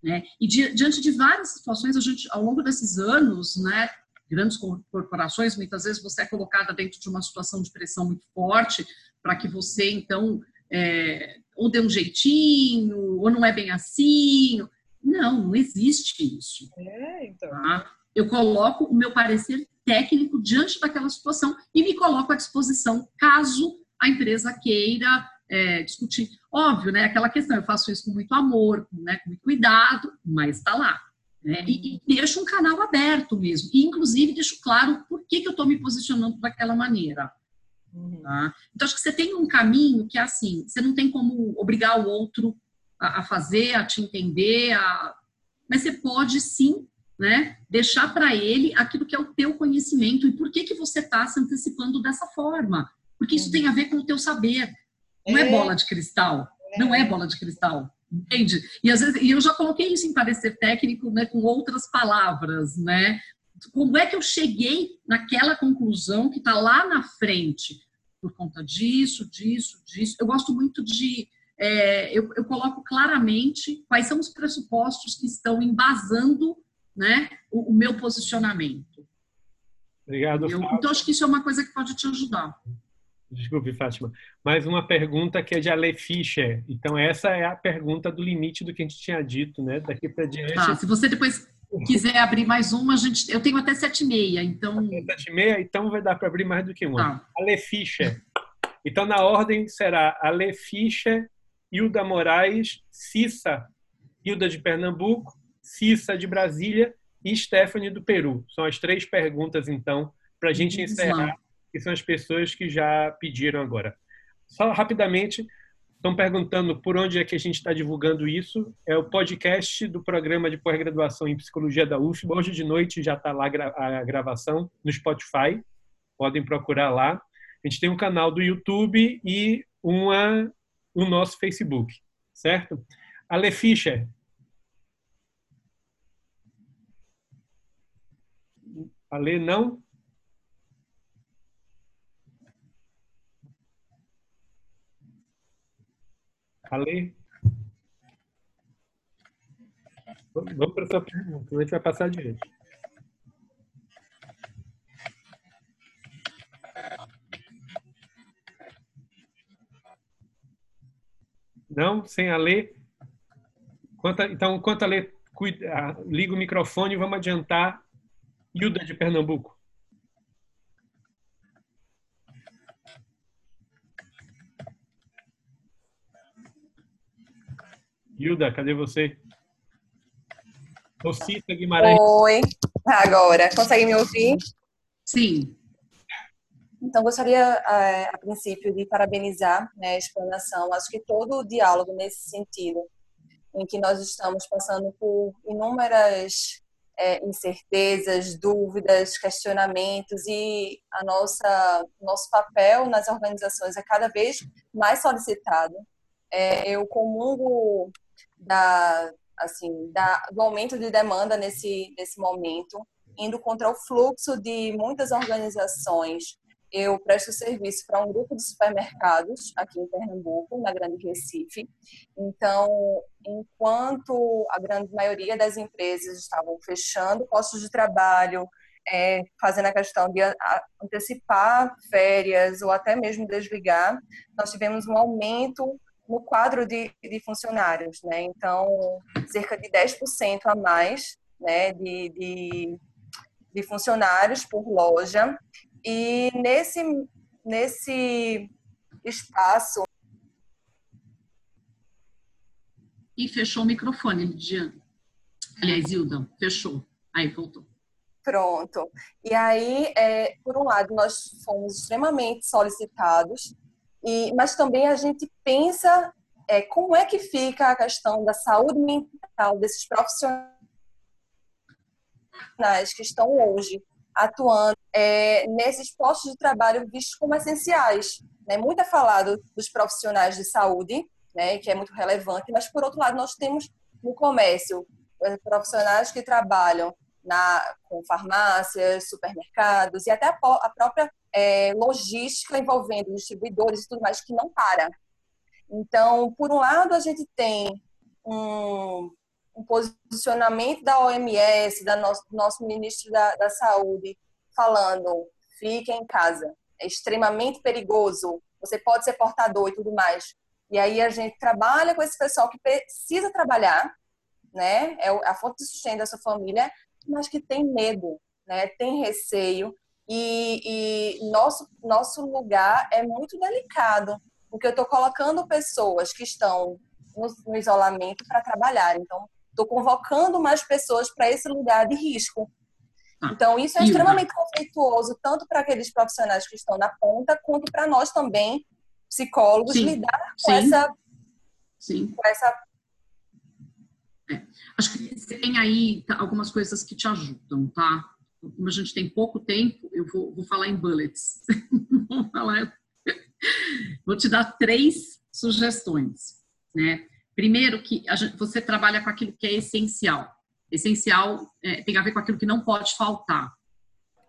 Né? E di, diante de várias situações, a gente, ao longo desses anos, né, grandes corporações, muitas vezes você é colocada dentro de uma situação de pressão muito forte para que você, então, é, ou dê um jeitinho, ou não é bem assim. Não, não existe isso. É, então. Tá? Eu coloco o meu parecer técnico diante daquela situação e me coloco à disposição caso a empresa queira é, discutir. Óbvio, né? Aquela questão, eu faço isso com muito amor, né, com muito cuidado, mas está lá. Né? E, e deixo um canal aberto mesmo. E, inclusive, deixo claro por que, que eu estou me posicionando daquela maneira. Uhum. Tá? Então, acho que você tem um caminho que é assim: você não tem como obrigar o outro a, a fazer, a te entender, a... mas você pode sim né, deixar para ele aquilo que é o teu conhecimento e por que, que você está se antecipando dessa forma. Porque isso uhum. tem a ver com o teu saber. Não é, é bola de cristal. É. Não é bola de cristal. Entende? E às vezes, e eu já coloquei isso em parecer técnico, né, com outras palavras, né? Como é que eu cheguei naquela conclusão que está lá na frente? Por conta disso, disso, disso. Eu gosto muito de. É, eu, eu coloco claramente quais são os pressupostos que estão embasando né, o, o meu posicionamento. Obrigado. Eu, então, acho que isso é uma coisa que pode te ajudar. Desculpe, Fátima. Mais uma pergunta que é de Ale Fischer. Então, essa é a pergunta do limite do que a gente tinha dito, né? Daqui para diante. Tá, se você depois quiser abrir mais uma, a gente, eu tenho até sete e meia, então... Sete e meia, então vai dar para abrir mais do que uma. Tá. Ale Fischer. Então, na ordem será Ale Fischer, Hilda Moraes, Cissa, Hilda de Pernambuco, Cissa de Brasília e Stephanie do Peru. São as três perguntas, então, para a gente encerrar que são as pessoas que já pediram agora. Só rapidamente, estão perguntando por onde é que a gente está divulgando isso. É o podcast do programa de pós-graduação em psicologia da UFBA. Hoje de noite já está lá a gravação no Spotify. Podem procurar lá. A gente tem um canal do YouTube e uma, o nosso Facebook, certo? Ale Fischer. Ale, não? Ale? Vamos para a sua pergunta, a gente vai passar adiante. Não? Sem a então, enquanto a ler cuida, liga o microfone, vamos adiantar. Hilda de Pernambuco. Hilda, cadê você? Rocita Guimarães. Oi, agora. Consegue me ouvir? Sim. Então, gostaria, é, a princípio, de parabenizar né, a explanação. Acho que todo o diálogo nesse sentido, em que nós estamos passando por inúmeras é, incertezas, dúvidas, questionamentos e a nossa nosso papel nas organizações é cada vez mais solicitado. É, eu comungo da, assim, da, do aumento de demanda nesse, nesse momento, indo contra o fluxo de muitas organizações. Eu presto serviço para um grupo de supermercados aqui em Pernambuco, na Grande Recife. Então, enquanto a grande maioria das empresas estavam fechando postos de trabalho, é, fazendo a questão de antecipar férias ou até mesmo desligar, nós tivemos um aumento no quadro de, de funcionários, né? Então, cerca de 10% a mais né, de, de, de funcionários por loja. E nesse, nesse espaço. E fechou o microfone, Lidiane. Aliás, Hilda, fechou. Aí, voltou. Pronto. E aí, é, por um lado, nós fomos extremamente solicitados e, mas também a gente pensa é, como é que fica a questão da saúde mental desses profissionais que estão hoje atuando é, nesses postos de trabalho vistos como essenciais. Né? Muito é falado dos profissionais de saúde, né, que é muito relevante, mas por outro lado nós temos no comércio profissionais que trabalham na, com farmácias, supermercados e até a, a própria é, logística envolvendo distribuidores e tudo mais que não para. Então, por um lado, a gente tem um, um posicionamento da OMS, da do nosso ministro da, da Saúde, falando: fique em casa, é extremamente perigoso, você pode ser portador e tudo mais. E aí a gente trabalha com esse pessoal que precisa trabalhar, né? É a fonte de sustento da sua família, mas que tem medo, né? Tem receio e, e nosso, nosso lugar é muito delicado, porque eu estou colocando pessoas que estão no, no isolamento para trabalhar. Então, estou convocando mais pessoas para esse lugar de risco. Ah, então, isso é extremamente conflituoso, tanto para aqueles profissionais que estão na ponta, quanto para nós também, psicólogos, Sim. lidar com Sim. essa. Sim. Com essa... É. Acho que você tem aí algumas coisas que te ajudam, tá? como a gente tem pouco tempo, eu vou, vou falar em bullets. vou, falar, vou te dar três sugestões. Né? Primeiro, que gente, você trabalha com aquilo que é essencial. Essencial é, tem a ver com aquilo que não pode faltar.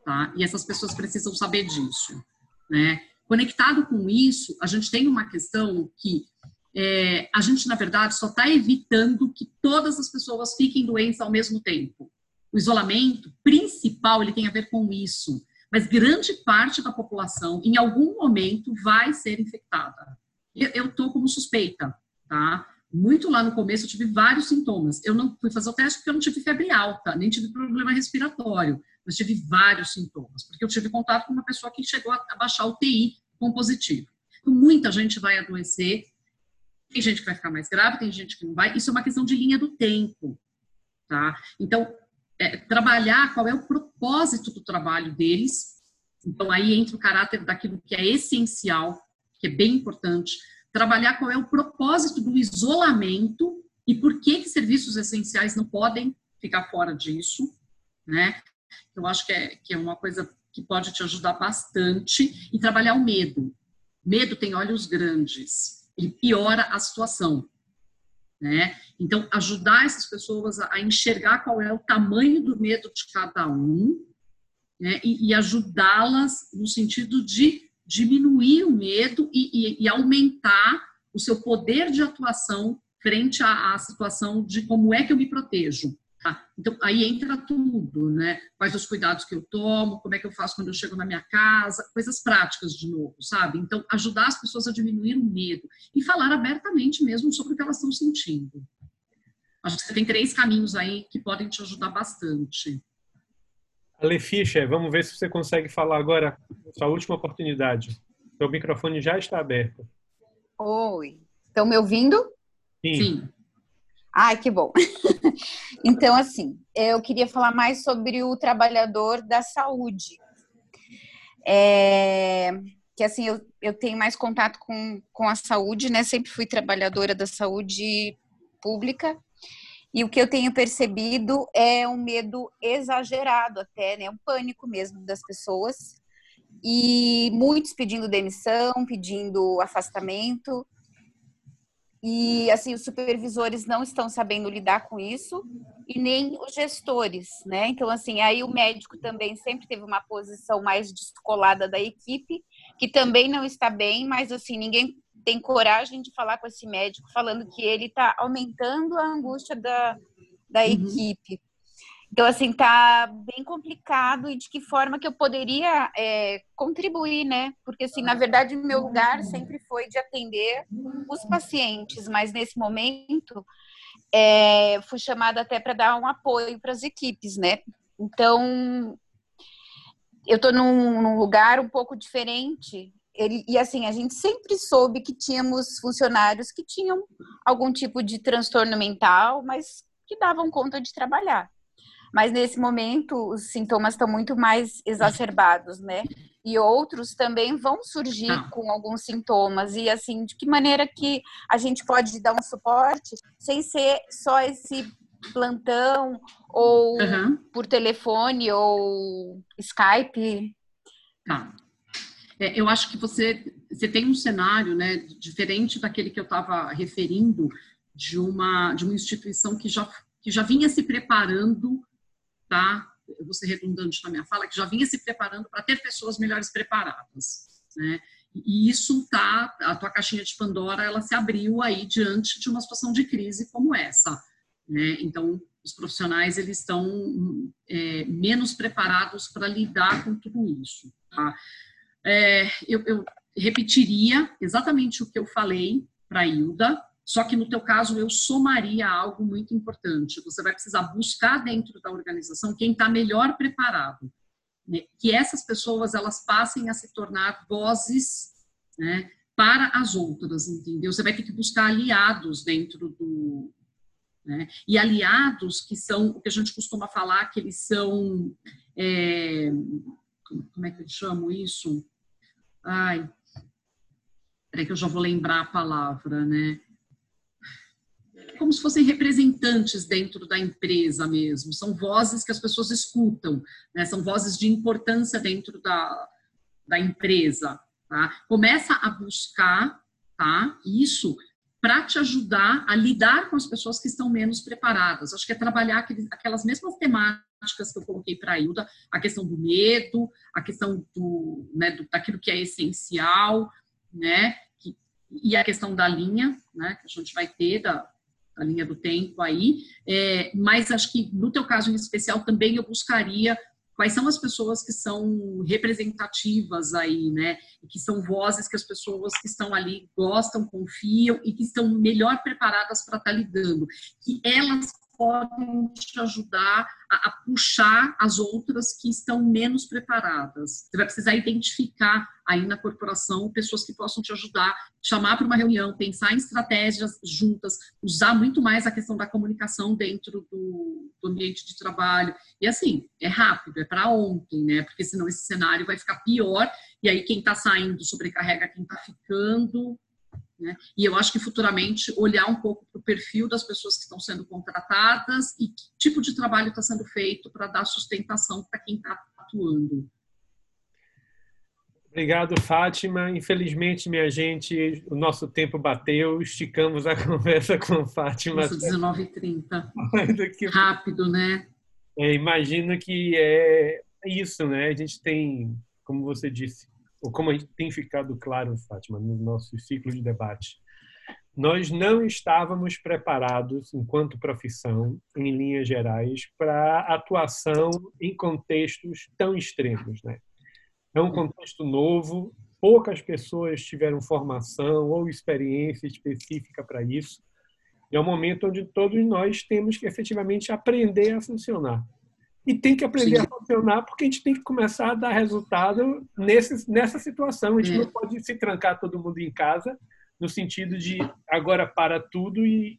Tá? E essas pessoas precisam saber disso. Né? Conectado com isso, a gente tem uma questão que é, a gente, na verdade, só está evitando que todas as pessoas fiquem doentes ao mesmo tempo. O isolamento principal ele tem a ver com isso, mas grande parte da população, em algum momento, vai ser infectada. Eu estou como suspeita, tá? Muito lá no começo eu tive vários sintomas. Eu não fui fazer o teste porque eu não tive febre alta, nem tive problema respiratório, mas tive vários sintomas, porque eu tive contato com uma pessoa que chegou a baixar o TI com positivo. Então, muita gente vai adoecer, tem gente que vai ficar mais grave, tem gente que não vai. Isso é uma questão de linha do tempo, tá? Então, é, trabalhar qual é o propósito do trabalho deles. Então, aí entra o caráter daquilo que é essencial, que é bem importante. Trabalhar qual é o propósito do isolamento e por que, que serviços essenciais não podem ficar fora disso, né? Eu acho que é, que é uma coisa que pode te ajudar bastante. E trabalhar o medo. Medo tem olhos grandes, ele piora a situação né? Então, ajudar essas pessoas a enxergar qual é o tamanho do medo de cada um, né? E, e ajudá-las no sentido de diminuir o medo e, e, e, aumentar o seu poder de atuação frente à, à situação de como é que eu me protejo. Tá? Então, aí entra tudo, né? Quais os cuidados que eu tomo, como é que eu faço quando eu chego na minha casa, coisas práticas de novo, sabe? Então, ajudar as pessoas a diminuir o medo e falar abertamente mesmo sobre o que elas estão sentindo. Acho que você tem três caminhos aí que podem te ajudar bastante. Ale Fischer, vamos ver se você consegue falar agora, sua última oportunidade. Seu microfone já está aberto. Oi, estão me ouvindo? Sim. Sim. Ai, que bom. então, assim, eu queria falar mais sobre o trabalhador da saúde. É, que assim, eu, eu tenho mais contato com, com a saúde, né? Sempre fui trabalhadora da saúde pública. E o que eu tenho percebido é um medo exagerado até, né? Um pânico mesmo das pessoas. E muitos pedindo demissão, pedindo afastamento. e assim os supervisores não estão sabendo lidar com isso e nem os gestores, né? Então assim, aí o médico também sempre teve uma posição mais descolada da equipe, que também não está bem, mas assim, ninguém tem coragem de falar com esse médico falando que ele está aumentando a angústia da, da uhum. equipe. Então, assim, tá bem complicado e de que forma que eu poderia é, contribuir, né? Porque, assim, na verdade, meu lugar sempre foi de atender os pacientes, mas nesse momento é, fui chamada até para dar um apoio para as equipes, né? Então, eu estou num, num, lugar um pouco diferente. Ele, e assim, a gente sempre soube que tínhamos funcionários que tinham algum tipo de transtorno mental, mas que davam conta de trabalhar. Mas nesse momento os sintomas estão muito mais exacerbados, né? E outros também vão surgir ah. com alguns sintomas. E assim, de que maneira que a gente pode dar um suporte sem ser só esse plantão ou uhum. por telefone ou Skype? Tá. É, eu acho que você, você tem um cenário né, diferente daquele que eu estava referindo de uma, de uma instituição que já, que já vinha se preparando tá? Eu vou ser redundante na minha fala, que já vinha se preparando para ter pessoas melhores preparadas, né? E isso tá, a tua caixinha de Pandora, ela se abriu aí diante de uma situação de crise como essa, né? Então, os profissionais eles estão é, menos preparados para lidar com tudo isso. Tá? É, eu, eu, repetiria exatamente o que eu falei para a Hilda, só que no teu caso eu somaria algo muito importante. Você vai precisar buscar dentro da organização quem está melhor preparado, né? que essas pessoas elas passem a se tornar vozes, né? para as outras, entendeu? Você vai ter que buscar aliados dentro do, né? E aliados que são o que a gente costuma falar que eles são é, como é que eu chamo isso? Ai, peraí que eu já vou lembrar a palavra, né? como se fossem representantes dentro da empresa mesmo. São vozes que as pessoas escutam, né? são vozes de importância dentro da, da empresa. Tá? Começa a buscar tá? isso para te ajudar a lidar com as pessoas que estão menos preparadas. Acho que é trabalhar aquelas mesmas temáticas que eu coloquei para a Hilda, a questão do medo, a questão do, né, do, daquilo que é essencial, né, que, e a questão da linha, né, que a gente vai ter da, a linha do tempo aí, é, mas acho que no teu caso em especial também eu buscaria quais são as pessoas que são representativas aí, né? Que são vozes que as pessoas que estão ali gostam, confiam e que estão melhor preparadas para estar tá lidando. Que elas podem te ajudar a, a, puxar as outras que estão menos preparadas. Você vai precisar identificar aí na corporação pessoas que possam te ajudar, chamar para uma reunião, pensar em estratégias juntas, usar muito mais a questão da comunicação dentro do, do ambiente de trabalho. E assim, é rápido, é para ontem, né? Porque senão esse cenário vai ficar pior e aí quem está saindo sobrecarrega quem está ficando né? E eu acho que futuramente olhar um pouco perfil das pessoas que estão sendo contratadas e que tipo de trabalho está sendo feito para dar sustentação para quem está atuando. Obrigado, Fátima. Infelizmente, minha gente, o nosso tempo bateu. Esticamos a conversa com Fátima. Nossa, 19h30. Rápido, né? É, imagino que é isso, né? A gente tem, como você disse, ou como tem ficado claro, Fátima, no nosso ciclo de debate, nós não estávamos preparados, enquanto profissão, em linhas gerais, para atuação em contextos tão extremos. Né? É um contexto novo, poucas pessoas tiveram formação ou experiência específica para isso. E é um momento onde todos nós temos que efetivamente aprender a funcionar e tem que aprender Sim. a funcionar porque a gente tem que começar a dar resultado nesse, nessa situação. A gente é. não pode se trancar todo mundo em casa no sentido de agora para tudo e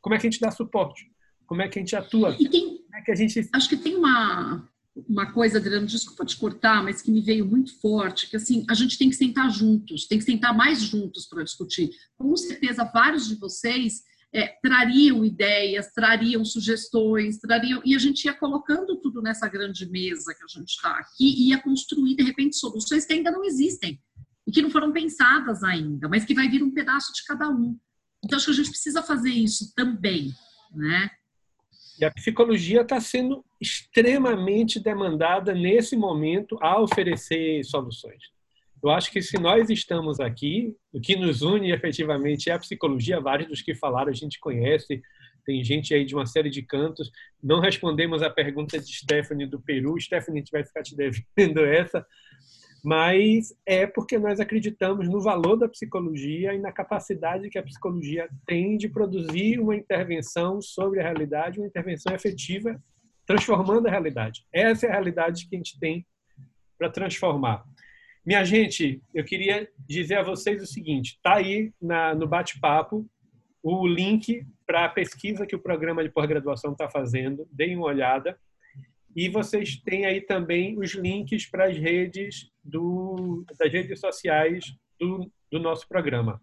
como é que a gente dá suporte? Como é que a gente atua? E tem, é que a gente... Acho que tem uma, uma coisa, Adriano, desculpa te cortar, mas que me veio muito forte, que assim, a gente tem que sentar juntos, tem que sentar mais juntos para discutir. Com certeza, vários de vocês é, trariam ideias, trariam sugestões, trariam e a gente ia colocando tudo nessa grande mesa que a gente está aqui e ia construir de repente soluções que ainda não existem e que não foram pensadas ainda, mas que vai vir um pedaço de cada um. Então, acho que a gente precisa fazer isso também, né? E a psicologia está sendo extremamente demandada nesse momento a oferecer soluções. Eu acho que se nós estamos aqui, o que nos une efetivamente é a psicologia. Vários dos que falaram a gente conhece, tem gente aí de uma série de cantos. Não respondemos a pergunta de Stephanie do Peru. Stephanie, a gente vai ficar te devendo essa. Mas é porque nós acreditamos no valor da psicologia e na capacidade que a psicologia tem de produzir uma intervenção sobre a realidade, uma intervenção efetiva, transformando a realidade. Essa é a realidade que a gente tem para transformar. Minha gente, eu queria dizer a vocês o seguinte: está aí na, no bate-papo o link para a pesquisa que o programa de pós-graduação está fazendo. Deem uma olhada. E vocês têm aí também os links para as redes do, das redes sociais do, do nosso programa.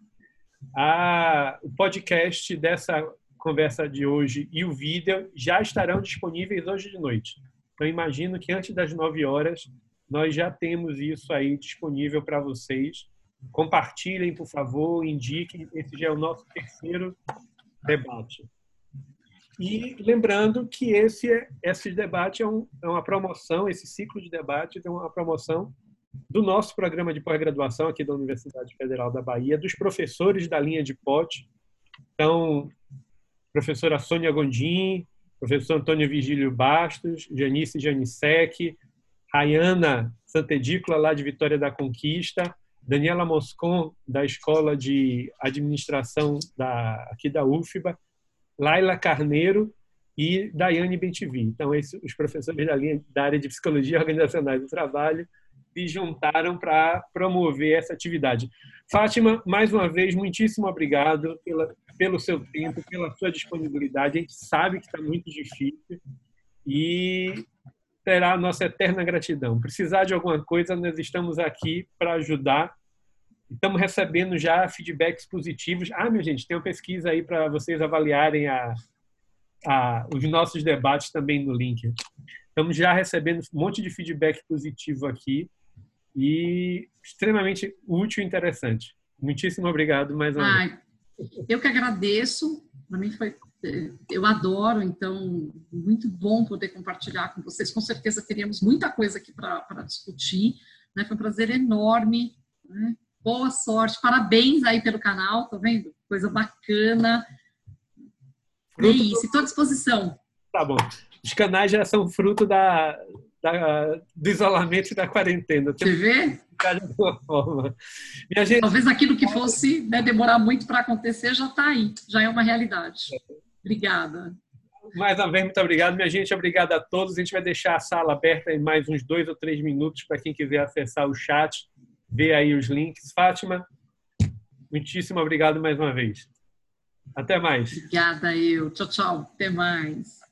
A, o podcast dessa conversa de hoje e o vídeo já estarão disponíveis hoje de noite. Então, imagino que antes das 9 horas nós já temos isso aí disponível para vocês. Compartilhem, por favor, indiquem. Esse já é o nosso terceiro debate. E lembrando que esse, esse debate é, um, é uma promoção, esse ciclo de debates é uma promoção do nosso programa de pós-graduação aqui da Universidade Federal da Bahia, dos professores da linha de POT. Então, professora Sônia Gondim, professor Antônio Vigílio Bastos, Janice Janisek, Rayana Santedícula, lá de Vitória da Conquista, Daniela Moscon, da Escola de Administração da, aqui da UFBA, Laila Carneiro e Daiane Bentivi. Então, esses, os professores da, linha, da área de Psicologia Organizacional do Trabalho se juntaram para promover essa atividade. Fátima, mais uma vez, muitíssimo obrigado pela, pelo seu tempo, pela sua disponibilidade. A gente sabe que está muito difícil e terá a nossa eterna gratidão. Precisar de alguma coisa, nós estamos aqui para ajudar. Estamos recebendo já feedbacks positivos. Ah, minha gente, tem uma pesquisa aí para vocês avaliarem a, a, os nossos debates também no link. Estamos já recebendo um monte de feedback positivo aqui e extremamente útil e interessante. Muitíssimo obrigado mais uma vez. Eu que agradeço. Para mim foi eu adoro, então, muito bom poder compartilhar com vocês. Com certeza teríamos muita coisa aqui para discutir. Né? Foi um prazer enorme. Né? Boa sorte, parabéns aí pelo canal, tá vendo? Coisa bacana. É isso, estou à disposição. Tá bom. Os canais já são fruto da, da do isolamento e da quarentena. Você vê? Gente... Talvez aquilo que fosse né, demorar muito para acontecer já está aí, já é uma realidade. Obrigada. Mais uma vez, muito obrigado. Minha gente, obrigado a todos. A gente vai deixar a sala aberta em mais uns dois ou três minutos para quem quiser acessar o chat, ver aí os links. Fátima, muitíssimo obrigado mais uma vez. Até mais. Obrigada, eu. Tchau, tchau. Até mais.